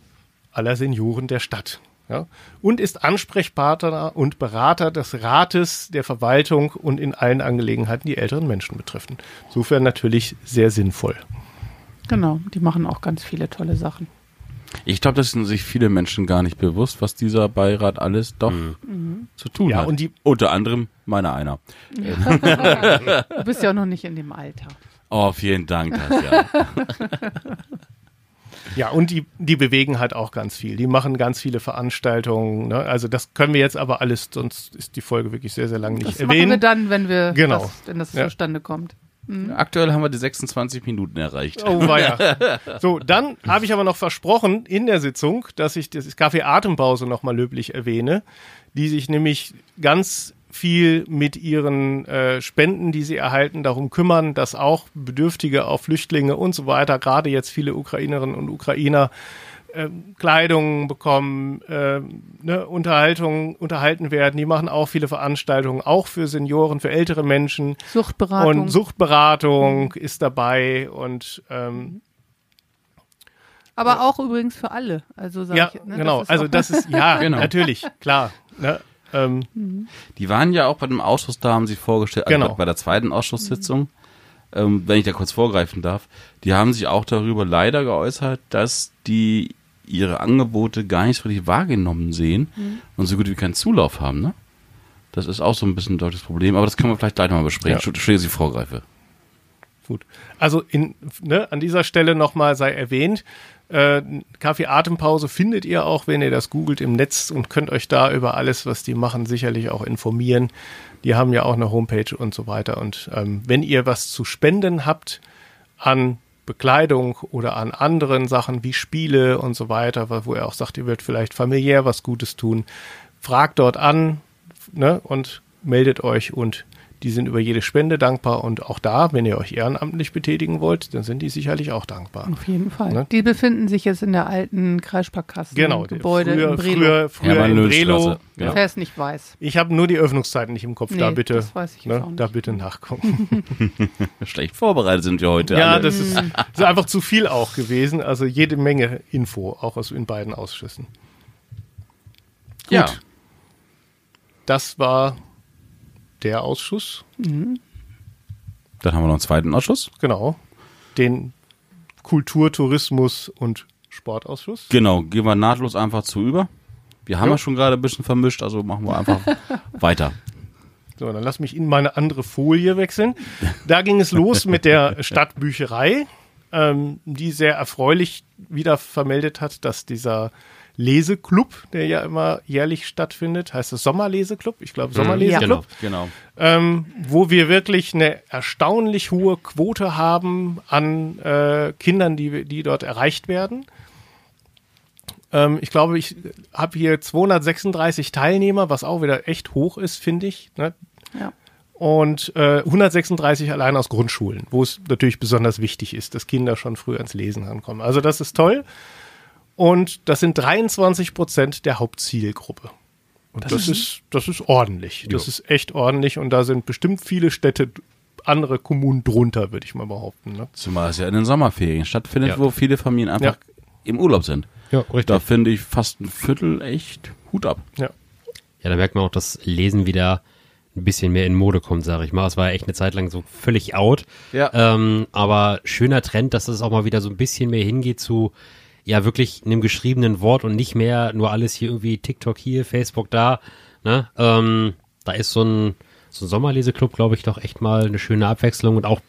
aller Senioren der Stadt. Ja, und ist Ansprechpartner und Berater des Rates, der Verwaltung und in allen Angelegenheiten, die älteren Menschen betreffen. Insofern natürlich sehr sinnvoll. Genau, die machen auch ganz viele tolle Sachen. Ich glaube, das sind sich viele Menschen gar nicht bewusst, was dieser Beirat alles doch zu tun Ja, hat. und die- Unter anderem meiner einer. Du bist ja auch noch nicht in dem Alter. Oh, vielen Dank, Katja. Ja, und die, die bewegen halt auch ganz viel. Die machen ganz viele Veranstaltungen. Ne? Also das können wir jetzt aber alles, sonst ist die Folge wirklich sehr, sehr lange nicht Das machen wir erwähnen. dann, wenn wir Genau. das, wenn das Ja. zustande kommt. Aktuell haben wir die 26 Minuten erreicht. Oh, weia. So, dann habe ich aber noch versprochen in der Sitzung, dass ich das Café Atempause nochmal löblich erwähne, die sich nämlich ganz viel mit ihren äh, Spenden, die sie erhalten, darum kümmern, dass auch Bedürftige, auch Flüchtlinge und so weiter, gerade jetzt viele Ukrainerinnen und Ukrainer, ähm, Kleidung bekommen, ähm, ne, Unterhaltung, unterhalten werden. Die machen auch viele Veranstaltungen, auch für Senioren, für ältere Menschen. Suchtberatung. Und Suchtberatung ist dabei und ähm, aber auch übrigens für alle. Also sag ja, ich, ne, genau. ist also das ist ja Genau. natürlich klar. Ne? Ähm, Die waren ja auch bei dem Ausschuss, da haben sie vorgestellt, also Genau. bei der zweiten Ausschusssitzung, ähm, wenn ich da kurz vorgreifen darf, die haben sich auch darüber leider geäußert, dass die ihre Angebote gar nicht so richtig wahrgenommen sehen und so gut wie keinen Zulauf haben, ne? Das ist auch so ein bisschen ein deutsches Problem, aber das können wir vielleicht gleich nochmal besprechen. Ja. Dass ich vorgreife. Gut. Also in, ne, an dieser Stelle nochmal sei erwähnt, äh, Kaffee Atempause findet ihr auch, wenn ihr das googelt im Netz und könnt euch da über alles, was die machen, sicherlich auch informieren. Die haben ja auch eine Homepage und so weiter. Und ähm, wenn ihr was zu spenden habt an Bekleidung oder an anderen Sachen wie Spiele und so weiter, wo ihr auch sagt, ihr würdet vielleicht familiär was Gutes tun, fragt dort an ne, und meldet euch und die sind über jede Spende dankbar und auch da, wenn ihr euch ehrenamtlich betätigen wollt, dann sind die sicherlich auch dankbar. Auf jeden Fall. Ne? Die befinden sich jetzt in der alten Kreissparkasse Genau, Gebäude früher, in Brelo. früher, früher in Hermann-Löhn-Straße, Brelo. genau. Wer es nicht weiß. Ich habe nur die Öffnungszeiten nicht im Kopf, da Nee, bitte, das weiß ich ne, auch nicht. da bitte nachgucken. Schlecht vorbereitet sind wir heute ja, alle. das ist, ist einfach zu viel auch gewesen, also jede Menge Info, auch aus in beiden Ausschüssen. ja. Das war der Ausschuss, Dann haben wir noch einen zweiten Ausschuss. genau, den Kultur, Tourismus und Sportausschuss. Genau, gehen wir nahtlos einfach zu über. Wir haben Ja. ja schon gerade ein bisschen vermischt, also machen wir einfach weiter. So, dann lass mich in meine andere Folie wechseln. Da ging es los mit der Stadtbücherei, ähm, die sehr erfreulich wieder vermeldet hat, dass dieser Leseklub, der ja immer jährlich stattfindet, heißt es Sommerleseklub? Ich glaube Sommerleseklub. Genau, genau. ähm, wo wir wirklich eine erstaunlich hohe Quote haben an äh, Kindern, die, die dort erreicht werden. Ähm, ich glaube, ich habe hier 236 Teilnehmer, was auch wieder echt hoch ist, finde ich. Ne? Ja. und äh, 136 allein aus Grundschulen, wo es natürlich besonders wichtig ist, dass Kinder schon früh ans Lesen rankommen. Also das ist toll. Und das sind 23 Prozent der Hauptzielgruppe. Und das, das ist, das ist ordentlich. Das jo. ist echt ordentlich. Und da sind bestimmt viele Städte, andere Kommunen drunter, würde ich mal behaupten. Ne? Zumal es ja in den Sommerferien stattfindet, ja. wo viele Familien einfach ja. im Urlaub sind. Ja, richtig. Da finde ich fast ein Viertel echt Hut ab. Ja. Ja, da merkt man auch, dass Lesen wieder ein bisschen mehr in Mode kommt, sage ich mal. Es war ja echt eine Zeit lang so völlig out. Ja. Ähm, aber schöner Trend, dass es auch mal wieder so ein bisschen mehr hingeht zu ja wirklich einem geschriebenen Wort und nicht mehr nur alles hier irgendwie TikTok hier, Facebook da. Ne? Ähm, da ist so ein, so ein Sommerleseclub, glaube ich, doch echt mal eine schöne Abwechslung und auch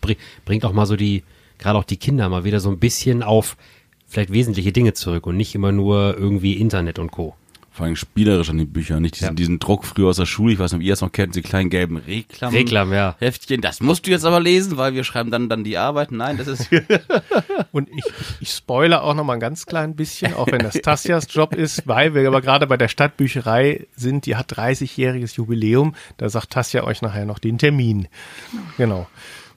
bringt auch mal so die, gerade auch die Kinder mal wieder so ein bisschen auf vielleicht wesentliche Dinge zurück und nicht immer nur irgendwie Internet und Co vor allem spielerisch an den Büchern, nicht diesen, ja. diesen Druck früher aus der Schule, ich weiß nicht, ob ihr es noch kennt, diese kleinen gelben Reklam. Reklam, ja. Heftchen, das musst du jetzt aber lesen, weil wir schreiben dann, dann die Arbeit. Nein, das ist. Und ich, ich spoilere auch noch mal ein ganz klein bisschen, auch wenn das Tassias Job ist, weil wir aber gerade bei der Stadtbücherei sind, die hat 30-jähriges Jubiläum. Da sagt Tassia euch nachher noch den Termin. Genau.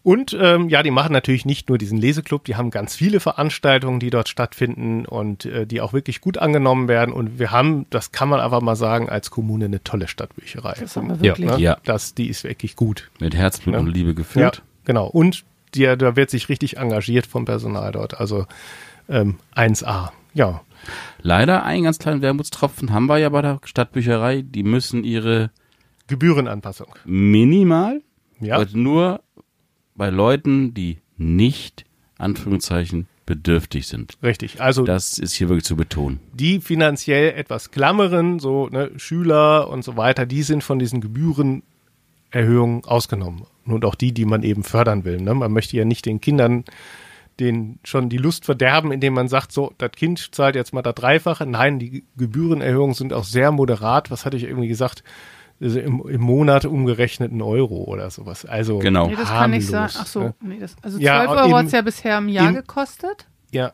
Und ähm, ja, die machen natürlich nicht nur diesen Leseclub, die haben ganz viele Veranstaltungen, die dort stattfinden und äh, die auch wirklich gut angenommen werden. Und wir haben, das kann man einfach mal sagen, als Kommune eine tolle Stadtbücherei. Das haben wir wirklich. Ja. Ne? ja. Das, die ist wirklich gut. Mit Herzblut ja. und Liebe geführt. Ja, genau. Und die, da wird sich richtig engagiert vom Personal dort. Also ähm, 1A. Ja. Leider einen ganz kleinen Wermutstropfen haben wir ja bei der Stadtbücherei. Die müssen ihre Gebührenanpassung minimal, ja. nur bei Leuten, die nicht, Anführungszeichen, bedürftig sind. Richtig, also das ist hier wirklich zu betonen. Die finanziell etwas klammeren, so ne, Schüler und so weiter, die sind von diesen Gebührenerhöhungen ausgenommen. Und auch die, die man eben fördern will. Ne? Man möchte ja nicht den Kindern den schon die Lust verderben, indem man sagt, so, das Kind zahlt jetzt mal das Dreifache. Nein, die Gebührenerhöhungen sind auch sehr moderat. Was hatte ich irgendwie gesagt? Also im, im Monat umgerechnet ein Euro oder sowas. Also genau. Nee, das harmlos, kann ich sagen. Ach so, ne? nee, das, also 12 ja, Euro hat es ja bisher im Jahr in, gekostet. Ja,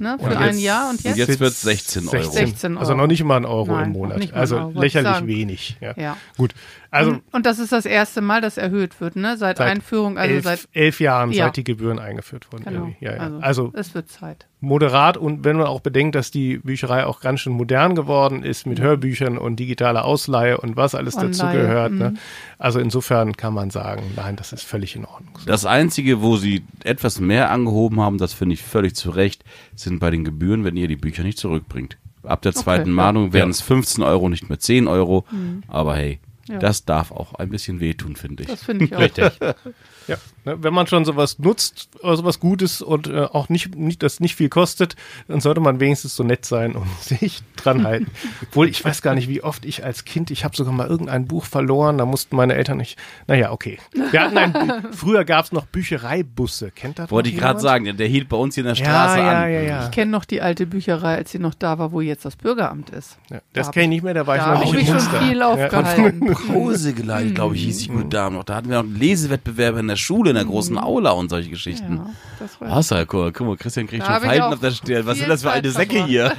ne, für ein Jahr und jetzt, jetzt wird es 16 Euro. 16 Euro. Also noch nicht mal ein Euro Nein, im Monat. Also lächerlich wenig. Ja. ja. Gut. Also, und, und, das ist das erste Mal, dass erhöht wird, ne? Seit, seit Einführung, also elf, seit elf Jahren, ja. seit die Gebühren eingeführt wurden. Genau. Ja, ja. Also, also es wird Zeit. Moderat und wenn man auch bedenkt, dass die Bücherei auch ganz schön modern geworden ist mit Hörbüchern und digitaler Ausleihe und was alles dazu gehört. Ne? Mhm. Also insofern kann man sagen, nein, das ist völlig in Ordnung. Das Einzige, wo sie etwas mehr angehoben haben, das finde ich völlig zu Recht, sind bei den Gebühren, wenn ihr die Bücher nicht zurückbringt. Ab der zweiten okay, Mahnung wären es 15 Euro, nicht mehr 10 Euro. Mhm. Aber hey, ja. Das darf auch ein bisschen wehtun, finde ich. Das finde ich auch. Richtig. ja, ne, wenn man schon sowas nutzt, äh, sowas Gutes und äh, auch nicht, nicht, das nicht viel kostet, dann sollte man wenigstens so nett sein und sich dran halten. Obwohl, ich weiß gar nicht, wie oft ich als Kind, ich habe sogar mal irgendein Buch verloren, da mussten meine Eltern nicht, naja, okay. Wir hatten ein, früher gab es noch Büchereibusse, kennt das Wollte ich gerade sagen, der, der hielt bei uns hier in der Straße ja, ja, an. Ja, ja. Ich kenne noch die alte Bücherei, als sie noch da war, wo jetzt das Bürgeramt ist. Ja, das kenne ich nicht mehr, da war da ich noch nicht im Muster. schon viel aufgehalten. Hause geleitet, glaube ich, hieß die gute Dame noch. Da hatten wir noch Lesewettbewerbe in der Schule, in der großen mhm. Aula und solche Geschichten. Ja, das war Was, cool. Guck mal, Christian kriegt schon Falten auf der Stirn. Was sind das für alte Säcke hier?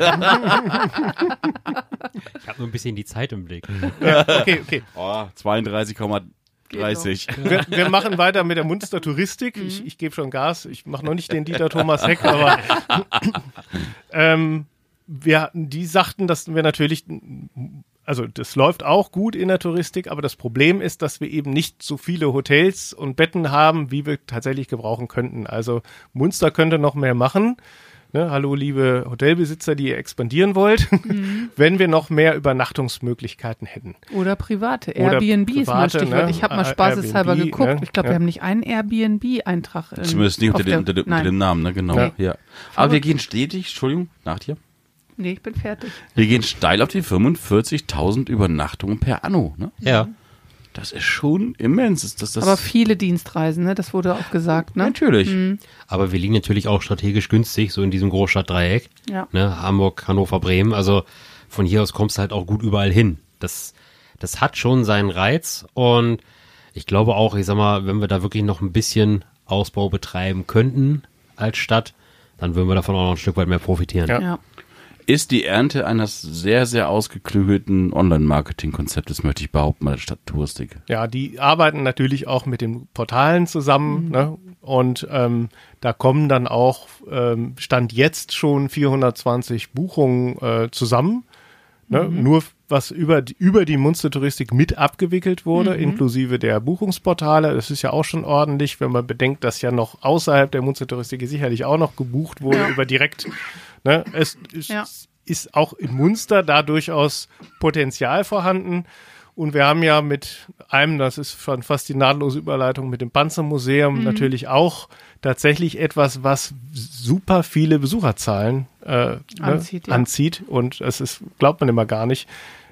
ich habe nur ein bisschen die Zeit im Blick. Ja, okay, okay. Oh, 32,30. 30. Wir, wir, machen weiter mit der Munster Touristik. Mhm. Ich, ich gebe schon Gas. Ich mache noch nicht den Dieter Thomas Heck, aber ähm, wir, die sagten, dass wir natürlich also das läuft auch gut in der Touristik, aber das Problem ist, dass wir eben nicht so viele Hotels und Betten haben, wie wir tatsächlich gebrauchen könnten. Also Munster könnte noch mehr machen. Ne, hallo, liebe Hotelbesitzer, die ihr expandieren wollt, mhm. wenn wir noch mehr Übernachtungsmöglichkeiten hätten. Oder private. Airbnb ist mal Stichwort. Ne? Ich habe mal spaßeshalber Airbnb, geguckt. Ne? Ich glaube, ja. wir haben nicht einen Airbnb-Eintrag. Zumindest nicht unter, den, unter, unter dem Namen, ne? genau. Ja. ja. Aber wir gehen stetig, Entschuldigung, nach dir. Nee, ich bin fertig. Wir gehen steil auf die 45.000 Übernachtungen per Anno. Ne? Ja. Das ist schon immens. Ist das, das Aber viele Dienstreisen, ne? das wurde auch gesagt. Ne? Natürlich. Mhm. Aber wir liegen natürlich auch strategisch günstig, so in diesem Großstadtdreieck. Ja. Ne? Hamburg, Hannover, Bremen. Also von hier aus kommst du halt auch gut überall hin. Das, das hat schon seinen Reiz. Und ich glaube auch, ich sag mal, wenn wir da wirklich noch ein bisschen Ausbau betreiben könnten als Stadt, dann würden wir davon auch noch ein Stück weit mehr profitieren. Ja. ja. Ist die Ernte eines sehr, sehr ausgeklügelten Online-Marketing-Konzeptes, möchte ich behaupten, bei der Stadt Touristik. Ja, die arbeiten natürlich auch mit den Portalen zusammen. Ne? Und ähm, da kommen dann auch, ähm, Stand jetzt schon 420 Buchungen äh, zusammen. Ne? Nur was über die, über die Munstertouristik mit abgewickelt wurde, inklusive der Buchungsportale. Das ist ja auch schon ordentlich, wenn man bedenkt, dass ja noch außerhalb der Munstertouristik sicherlich auch noch gebucht wurde Ja. über direkt. Ne? Es ist, Ja. ist auch in Munster da durchaus Potenzial vorhanden. Und wir haben ja mit einem, das ist schon fast die nahtlose Überleitung, mit dem Panzermuseum Mhm. natürlich auch tatsächlich etwas, was super viele Besucherzahlen äh, Anzieht, ne, ja. anzieht. Und das ist, glaubt man immer gar nicht.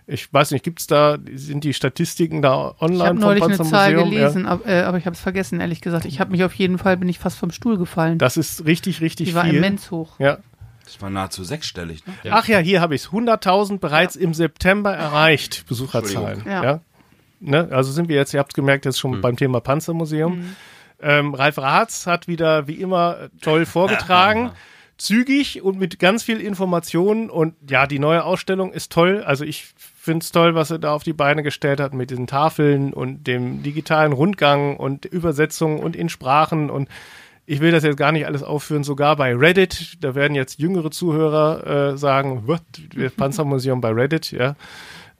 Ich weiß nicht, gibt's da, sind die Statistiken da online Ich habe neulich eine Zahl gelesen, ab, äh, aber ich habe es vergessen, ehrlich gesagt. Ich habe mich auf jeden Fall, bin ich fast vom Stuhl gefallen. Das ist richtig, richtig Die war viel. immens hoch. Ja. Das war nahezu sechsstellig. Ne? Ja. Ach ja, hier habe ich es. 100.000 bereits im September erreicht, Besucherzahlen. Ja. Ja. Ne? Also sind wir jetzt, ihr habt gemerkt, jetzt schon beim Thema Panzermuseum. Ähm, Ralf Ratz hat wieder, wie immer, toll vorgetragen. Zügig und mit ganz viel Informationen. Und ja, die neue Ausstellung ist toll. Also ich finde es toll, was er da auf die Beine gestellt hat mit diesen Tafeln und dem digitalen Rundgang und Übersetzungen und in Sprachen und ich will das jetzt gar nicht alles aufführen, sogar bei Reddit, da werden jetzt jüngere Zuhörer äh, sagen, das Panzermuseum bei Reddit, ja.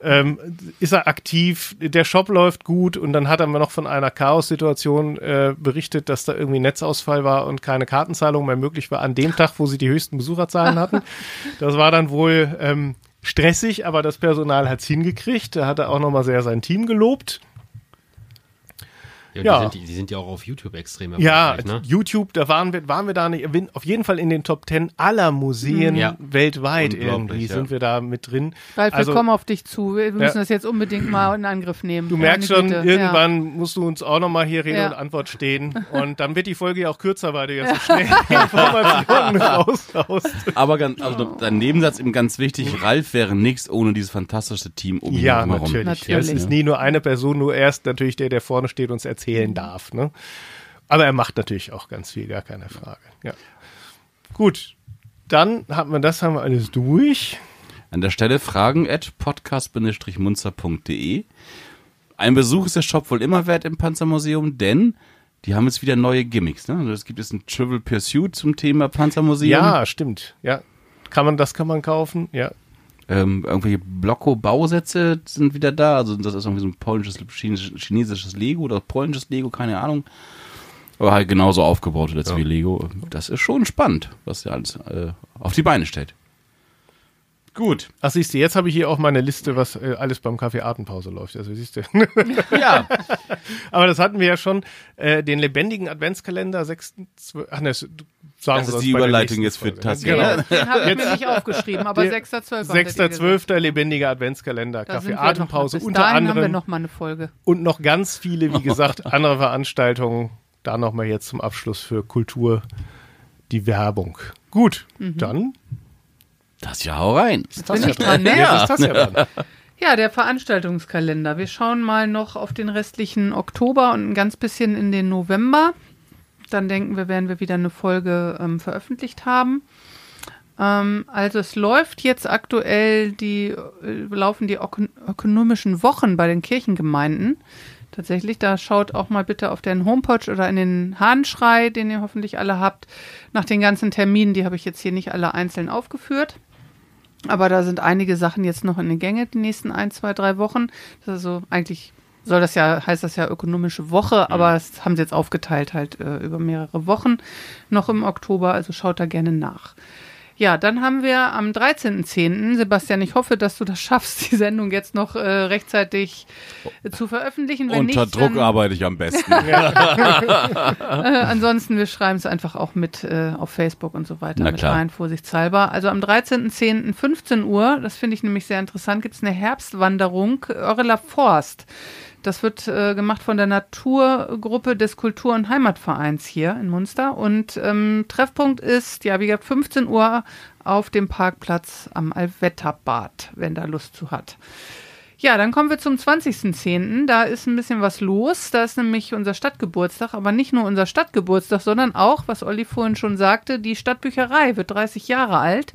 Ähm, ist er aktiv, der Shop läuft gut und dann hat er mir noch von einer Chaos-Situation äh, berichtet, dass da irgendwie Netzausfall war und keine Kartenzahlung mehr möglich war an dem Tag, wo sie die höchsten Besucherzahlen hatten. Das war dann wohl ähm, stressig, aber das Personal hat's hingekriegt. Da hat er auch nochmal sehr sein Team gelobt. Ja, Ja. Die, sind, die, sind ja auch auf YouTube extrem Ja, ne? YouTube, da waren wir, waren wir da nicht, auf jeden Fall in den Top 10 aller Museen Ja. weltweit irgendwie ja. sind wir da mit drin. Ralf, Also- wir kommen auf dich zu. Wir müssen Ja. das jetzt unbedingt mal in Angriff nehmen. Du merkst schon, Güte. irgendwann musst du uns auch nochmal hier Rede Ja. und Antwort stehen. Und dann wird die Folge ja auch kürzer, weil du ja so schnell Informationen raushaust. Aber ganz, also dein Nebensatz eben ganz wichtig, Ralf wäre nichts ohne dieses fantastische Team um ihn Ja, herum. natürlich. Natürlich. Es ist nie nur eine Person, nur er ist natürlich der, der vorne steht und es erzählen darf. Ne? Aber er macht natürlich auch ganz viel, gar keine Frage. Ja. Gut, dann haben wir das haben wir alles durch. An der Stelle fragen at podcast-munster.de. Ein Besuch ist der Shop wohl immer wert im Panzermuseum, denn die haben jetzt wieder neue Gimmicks. Ne? Also es gibt jetzt ein Trivial Pursuit zum Thema Panzermuseum. Ja, stimmt. Ja. Kann man, das kann man kaufen, ja. Ähm, irgendwelche Blocko-Bausätze sind wieder da. Also das ist irgendwie so ein polnisches, chinesisches, Lego oder polnisches Lego, keine Ahnung. Aber halt genauso aufgebaut jetzt Ja. wie Lego. Das ist schon spannend, was der alles äh, auf die Beine stellt. Gut. Ach, siehst du, jetzt habe ich hier auch meine Liste, was äh, alles beim Kaffee Atempause läuft. Also siehst du. Ja. Aber das hatten wir ja schon. Äh, den lebendigen Adventskalender, 6. 12, ach ne, sagen Das ist die Überleitung jetzt für. Tassi. Genau. Den, den habe ich mir nicht aufgeschrieben, aber Der 6.12. hattet ihr gesagt. 6.12. lebendiger Adventskalender, Da Kaffee sind wir Atempause noch, bis unter dahin haben wir anderem noch mal eine Folge. und noch ganz viele, wie gesagt, andere Veranstaltungen. Da nochmal jetzt zum Abschluss für Kultur die Werbung. Gut, Mhm. dann Das ja hau rein. ist bin ja ich dran, ne? Jetzt ist das ja dran. Ja, der Veranstaltungskalender. Wir schauen mal noch auf den restlichen Oktober und ein ganz bisschen in den November. Dann denken wir, werden wir wieder eine Folge ähm, veröffentlicht haben. Ähm, also es läuft jetzt aktuell die äh, laufen die öko ökonomischen Wochen bei den Kirchengemeinden. Tatsächlich, da schaut auch mal bitte auf den Homepage oder in den Hahnschrei, den ihr hoffentlich alle habt, nach den ganzen Terminen. Die habe ich jetzt hier nicht alle einzeln aufgeführt. Aber da sind einige Sachen jetzt noch in den Gänge die nächsten ein, zwei, drei Wochen. Das ist also eigentlich soll das ja, heißt das ja ökonomische Woche, aber das haben sie jetzt aufgeteilt halt äh, über mehrere Wochen noch im Oktober, also schaut da gerne nach. Ja, dann haben wir am 13.10. Sebastian, ich hoffe, dass du das schaffst, die Sendung jetzt noch äh, rechtzeitig äh, zu veröffentlichen. Wenn Unter nicht, Druck arbeite ich am besten. äh, ansonsten, wir schreiben es einfach auch mit äh, auf Facebook und so weiter Na mit klar. rein, vorsichtshalber. Also am 13.10. 15 Uhr, das finde ich nämlich sehr interessant, gibt es eine Herbstwanderung Örela Forst. Das wird äh, gemacht von der Naturgruppe des Kultur- und Heimatvereins hier in Munster. Und ähm, Treffpunkt ist, ja, wie gesagt, 15 Uhr auf dem Parkplatz am Alwetterbad, wenn da Lust zu hat. Ja, dann kommen wir zum 20.10. Da ist ein bisschen was los. Da ist nämlich unser Stadtgeburtstag, aber nicht nur unser Stadtgeburtstag, sondern auch, was Olli vorhin schon sagte, die Stadtbücherei wird 30 Jahre alt.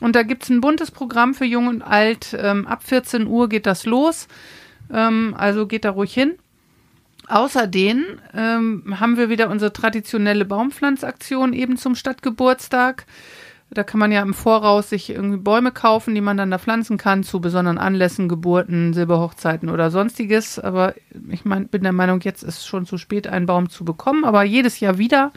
Und da gibt's ein buntes Programm für Jung und Alt. Ähm, ab 14 Uhr geht das los. Ähm, also geht da ruhig hin. Außerdem ähm, haben wir wieder unsere traditionelle Baumpflanzaktion eben zum Stadtgeburtstag. Da kann man ja im Voraus sich irgendwie Bäume kaufen, die man dann da pflanzen kann zu besonderen Anlässen, Geburten, Silberhochzeiten oder sonstiges. Aber ich mein, bin der Meinung, jetzt ist schon zu spät, einen Baum zu bekommen. Aber jedes Jahr wieder,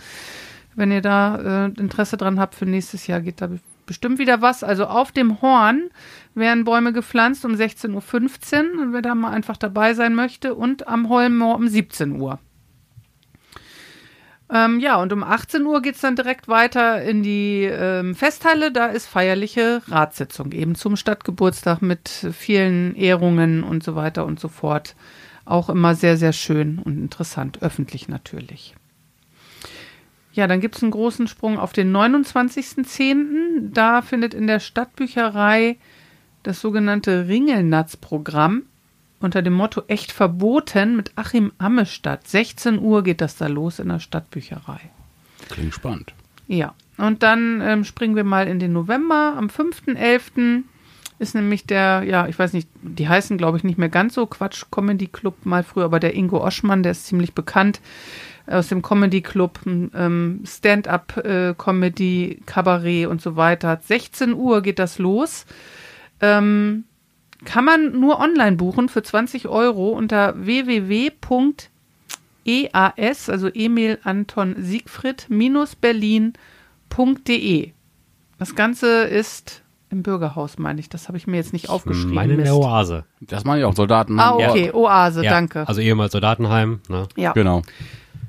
wenn ihr da äh, Interesse dran habt, für nächstes Jahr geht da bestimmt wieder was. Also auf dem Horn werden Bäume gepflanzt um 16.15 Uhr, wer da mal einfach dabei sein möchte, und am Holmmoor um 17 Uhr. Ähm, ja, und um 18 Uhr geht es dann direkt weiter in die ähm, Festhalle. Da ist feierliche Ratssitzung, eben zum Stadtgeburtstag mit vielen Ehrungen und so weiter und so fort. Auch immer sehr, sehr schön und interessant, öffentlich natürlich. Ja, dann gibt es einen großen Sprung auf den 29.10. Da findet in der Stadtbücherei das sogenannte Ringelnatz-Programm unter dem Motto Echt verboten mit Achim Amme statt. 16 Uhr geht das da los in der Stadtbücherei. Klingt spannend. Ja, und dann ähm, springen wir mal in den November. Am 5.11. ist nämlich der, ja, ich weiß nicht, die heißen glaube ich nicht mehr ganz so Quatsch Comedy Club mal früher, aber der Ingo Oschmann, der ist ziemlich bekannt aus dem Comedy Club, ähm, Stand-up äh, Comedy, Kabarett und so weiter. 16 Uhr geht das los. Ähm, kann man nur online buchen für 20 Euro unter www.eas, also Emil Anton Siegfried Berlin.de. Das Ganze ist im Bürgerhaus, meine ich. Das habe ich mir jetzt nicht aufgeschrieben. Meine in der Oase. Das meine ich auch, Soldaten. Ah, okay. Oase, ja, danke. Also ehemals Soldatenheim. Ne? Ja. Genau.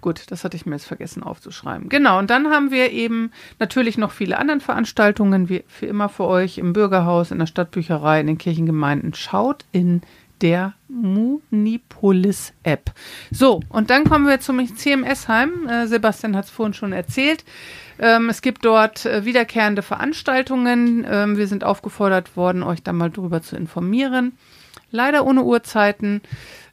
Gut, das hatte ich mir jetzt vergessen aufzuschreiben. Genau, und dann haben wir eben natürlich noch viele andere Veranstaltungen, wie für immer für euch im Bürgerhaus, in der Stadtbücherei, in den Kirchengemeinden. Schaut in der Munipolis-App. So, und dann kommen wir zum CMS-Heim. Äh, Sebastian hat es vorhin schon erzählt. Ähm, es gibt dort äh, wiederkehrende Veranstaltungen. Ähm, wir sind aufgefordert worden, euch da mal drüber zu informieren. Leider ohne Uhrzeiten.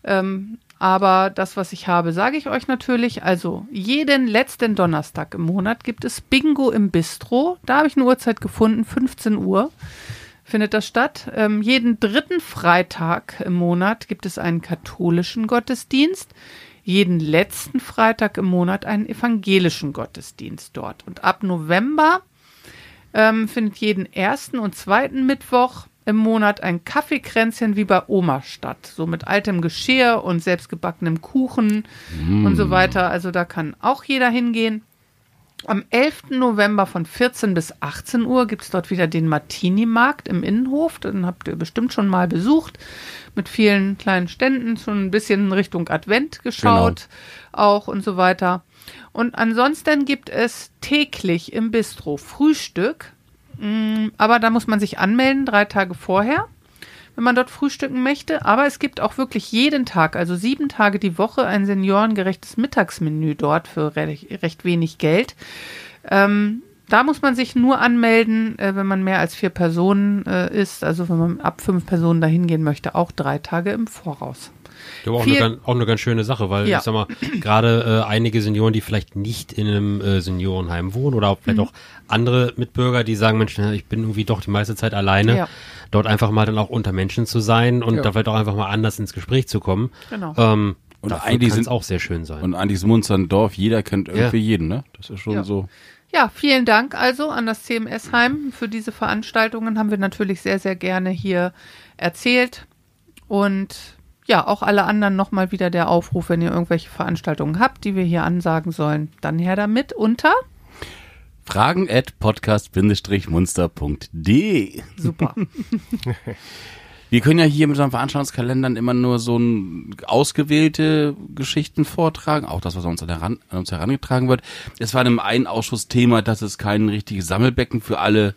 Ähm, aber das, was ich habe, sage ich euch natürlich. Also jeden letzten Donnerstag im Monat gibt es Bingo im Bistro. Da habe ich eine Uhrzeit gefunden, 15 Uhr findet das statt. Ähm, jeden dritten Freitag im Monat gibt es einen katholischen Gottesdienst. Jeden letzten Freitag im Monat einen evangelischen Gottesdienst dort. Und ab November ähm, findet jeden ersten und zweiten Mittwoch im Monat ein Kaffeekränzchen wie bei Oma statt. So mit altem Geschirr und selbstgebackenem Kuchen mm. und so weiter. Also da kann auch jeder hingehen. Am 11. November von 14 bis 18 Uhr gibt es dort wieder den Martini-Markt im Innenhof. Den habt ihr bestimmt schon mal besucht. Mit vielen kleinen Ständen, schon ein bisschen Richtung Advent geschaut genau. auch und so weiter. Und ansonsten gibt es täglich im Bistro Frühstück Mm, aber da muss man sich anmelden, drei Tage vorher, wenn man dort frühstücken möchte. Aber es gibt auch wirklich jeden Tag, also sieben Tage die Woche, ein seniorengerechtes Mittagsmenü dort für recht, recht wenig Geld. Ähm, da muss man sich nur anmelden, äh, wenn man mehr als vier Personen äh, ist. Also wenn man ab fünf Personen dahin gehen möchte, auch drei Tage im Voraus. Ja, auch, eine, auch eine ganz schöne Sache, weil ja. ich sag mal, gerade äh, einige Senioren, die vielleicht nicht in einem äh, Seniorenheim wohnen oder auch vielleicht mhm. auch andere Mitbürger, die sagen, Mensch, ich bin irgendwie doch die meiste Zeit alleine, ja. Dort einfach mal dann auch unter Menschen zu sein und ja. da vielleicht auch einfach mal anders ins Gespräch zu kommen. Genau. Ähm, und eigentlich es auch sehr schön sein. Und eigentlich ist Munster ein Dorf, jeder kennt irgendwie jeden, ne? Das ist schon so. Ja, vielen Dank also an das CMS-Heim für diese Veranstaltungen. Haben wir natürlich sehr, sehr gerne hier erzählt. Und ja, auch alle anderen nochmal wieder der Aufruf, wenn ihr irgendwelche Veranstaltungen habt, die wir hier ansagen sollen, dann her damit unter fragen at podcast-munster.de. Super. Wir können ja hier mit unseren Veranstaltungskalendern immer nur so ein, ausgewählte Geschichten vortragen, auch das, was uns, heran, an uns herangetragen wird. Es war in einem einen Ausschuss Thema, dass es kein richtiges Sammelbecken für alle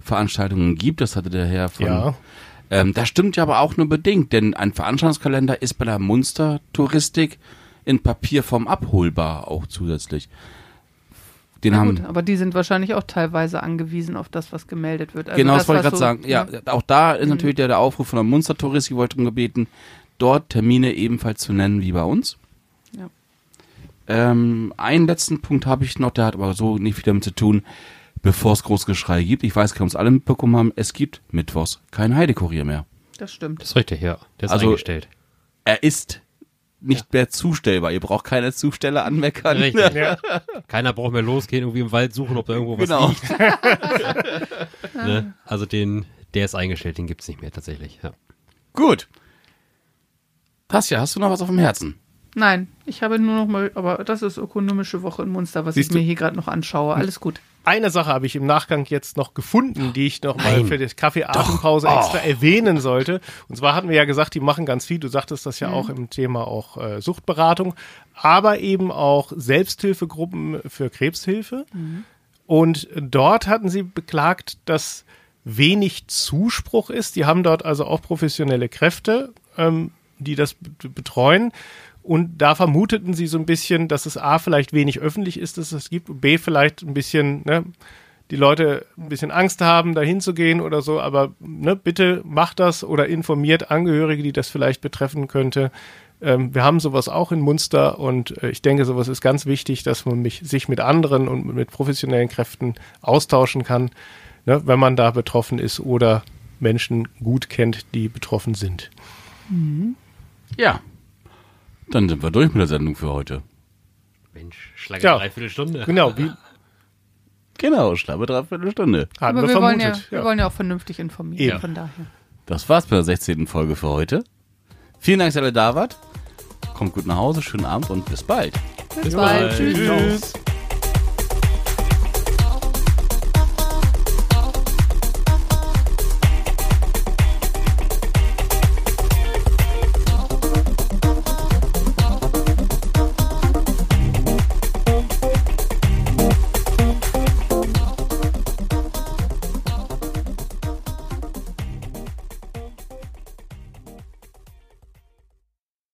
Veranstaltungen gibt. Das hatte der Herr von ja. Ähm, das stimmt ja aber auch nur bedingt, denn ein Veranstaltungskalender ist bei der Munster-Touristik in Papierform abholbar auch zusätzlich. Den Na gut, aber die sind wahrscheinlich auch teilweise angewiesen auf das, was gemeldet wird. Also genau, das, das wollte ich gerade so, sagen. Ja, ja, auch da ist mhm. natürlich der, der Aufruf von der Munster-Touristik, wollte darum gebeten, dort Termine ebenfalls zu nennen wie bei uns. Ja. Ähm, einen letzten Punkt habe ich noch, der hat aber so nicht viel damit zu tun. bevor es groß Geschrei gibt. Ich weiß, ob uns alle mitbekommen haben, es gibt mittwochs keinen Heidekurier mehr. Das stimmt. Das ist richtig, ja. Der ist Also- eingestellt. Er ist nicht mehr zustellbar. Ihr braucht keine Zusteller anmeckern. Richtig. Ja. Keiner braucht mehr losgehen, irgendwie im Wald suchen, ob da irgendwo was Genau. liegt. Ne? Also den, der ist eingestellt, den gibt's nicht mehr tatsächlich. Ja. Gut. Tasja, hast du noch was auf dem Herzen? Nein, ich habe nur noch mal, aber das ist ökonomische Woche in Munster, was Siehst ich mir du? hier gerade noch anschaue. Alles gut. Eine Sache habe ich im Nachgang jetzt noch gefunden, die ich noch mal Nein. für das Kaffee-Atempause extra erwähnen sollte. Und zwar hatten wir ja gesagt, die machen ganz viel. Du sagtest das ja auch im Thema auch äh, Suchtberatung, aber eben auch Selbsthilfegruppen für Krebshilfe. Und dort hatten sie beklagt, dass wenig Zuspruch ist. Die haben dort also auch professionelle Kräfte, ähm, die das betreuen. Und da vermuteten sie so ein bisschen, dass es A, vielleicht wenig öffentlich ist, dass es gibt, und B, vielleicht ein bisschen, ne, die Leute ein bisschen Angst haben, da hinzugehen oder so, aber ne, bitte macht das oder informiert Angehörige, die das vielleicht betreffen könnte. Ähm, wir haben sowas auch in Munster und äh, ich denke, sowas ist ganz wichtig, dass man mich, sich mit anderen und mit professionellen Kräften austauschen kann, ne, wenn man da betroffen ist oder Menschen gut kennt, die betroffen sind. Ja. Dann sind wir durch mit der Sendung für heute. Mensch, schlange Ja. dreiviertel Stunde. Genau, wie Genau, schlappe dreiviertel Stunde. hatten aber wir wir, wollen ja, vermutet. wir ja. wollen ja auch vernünftig informieren, Eben. von daher. Das war's bei der 16. Folge für heute. Vielen Dank, dass ihr alle da wart. Kommt gut nach Hause, schönen Abend und bis bald. Bis bald. bald. Tschüss. Tschüss.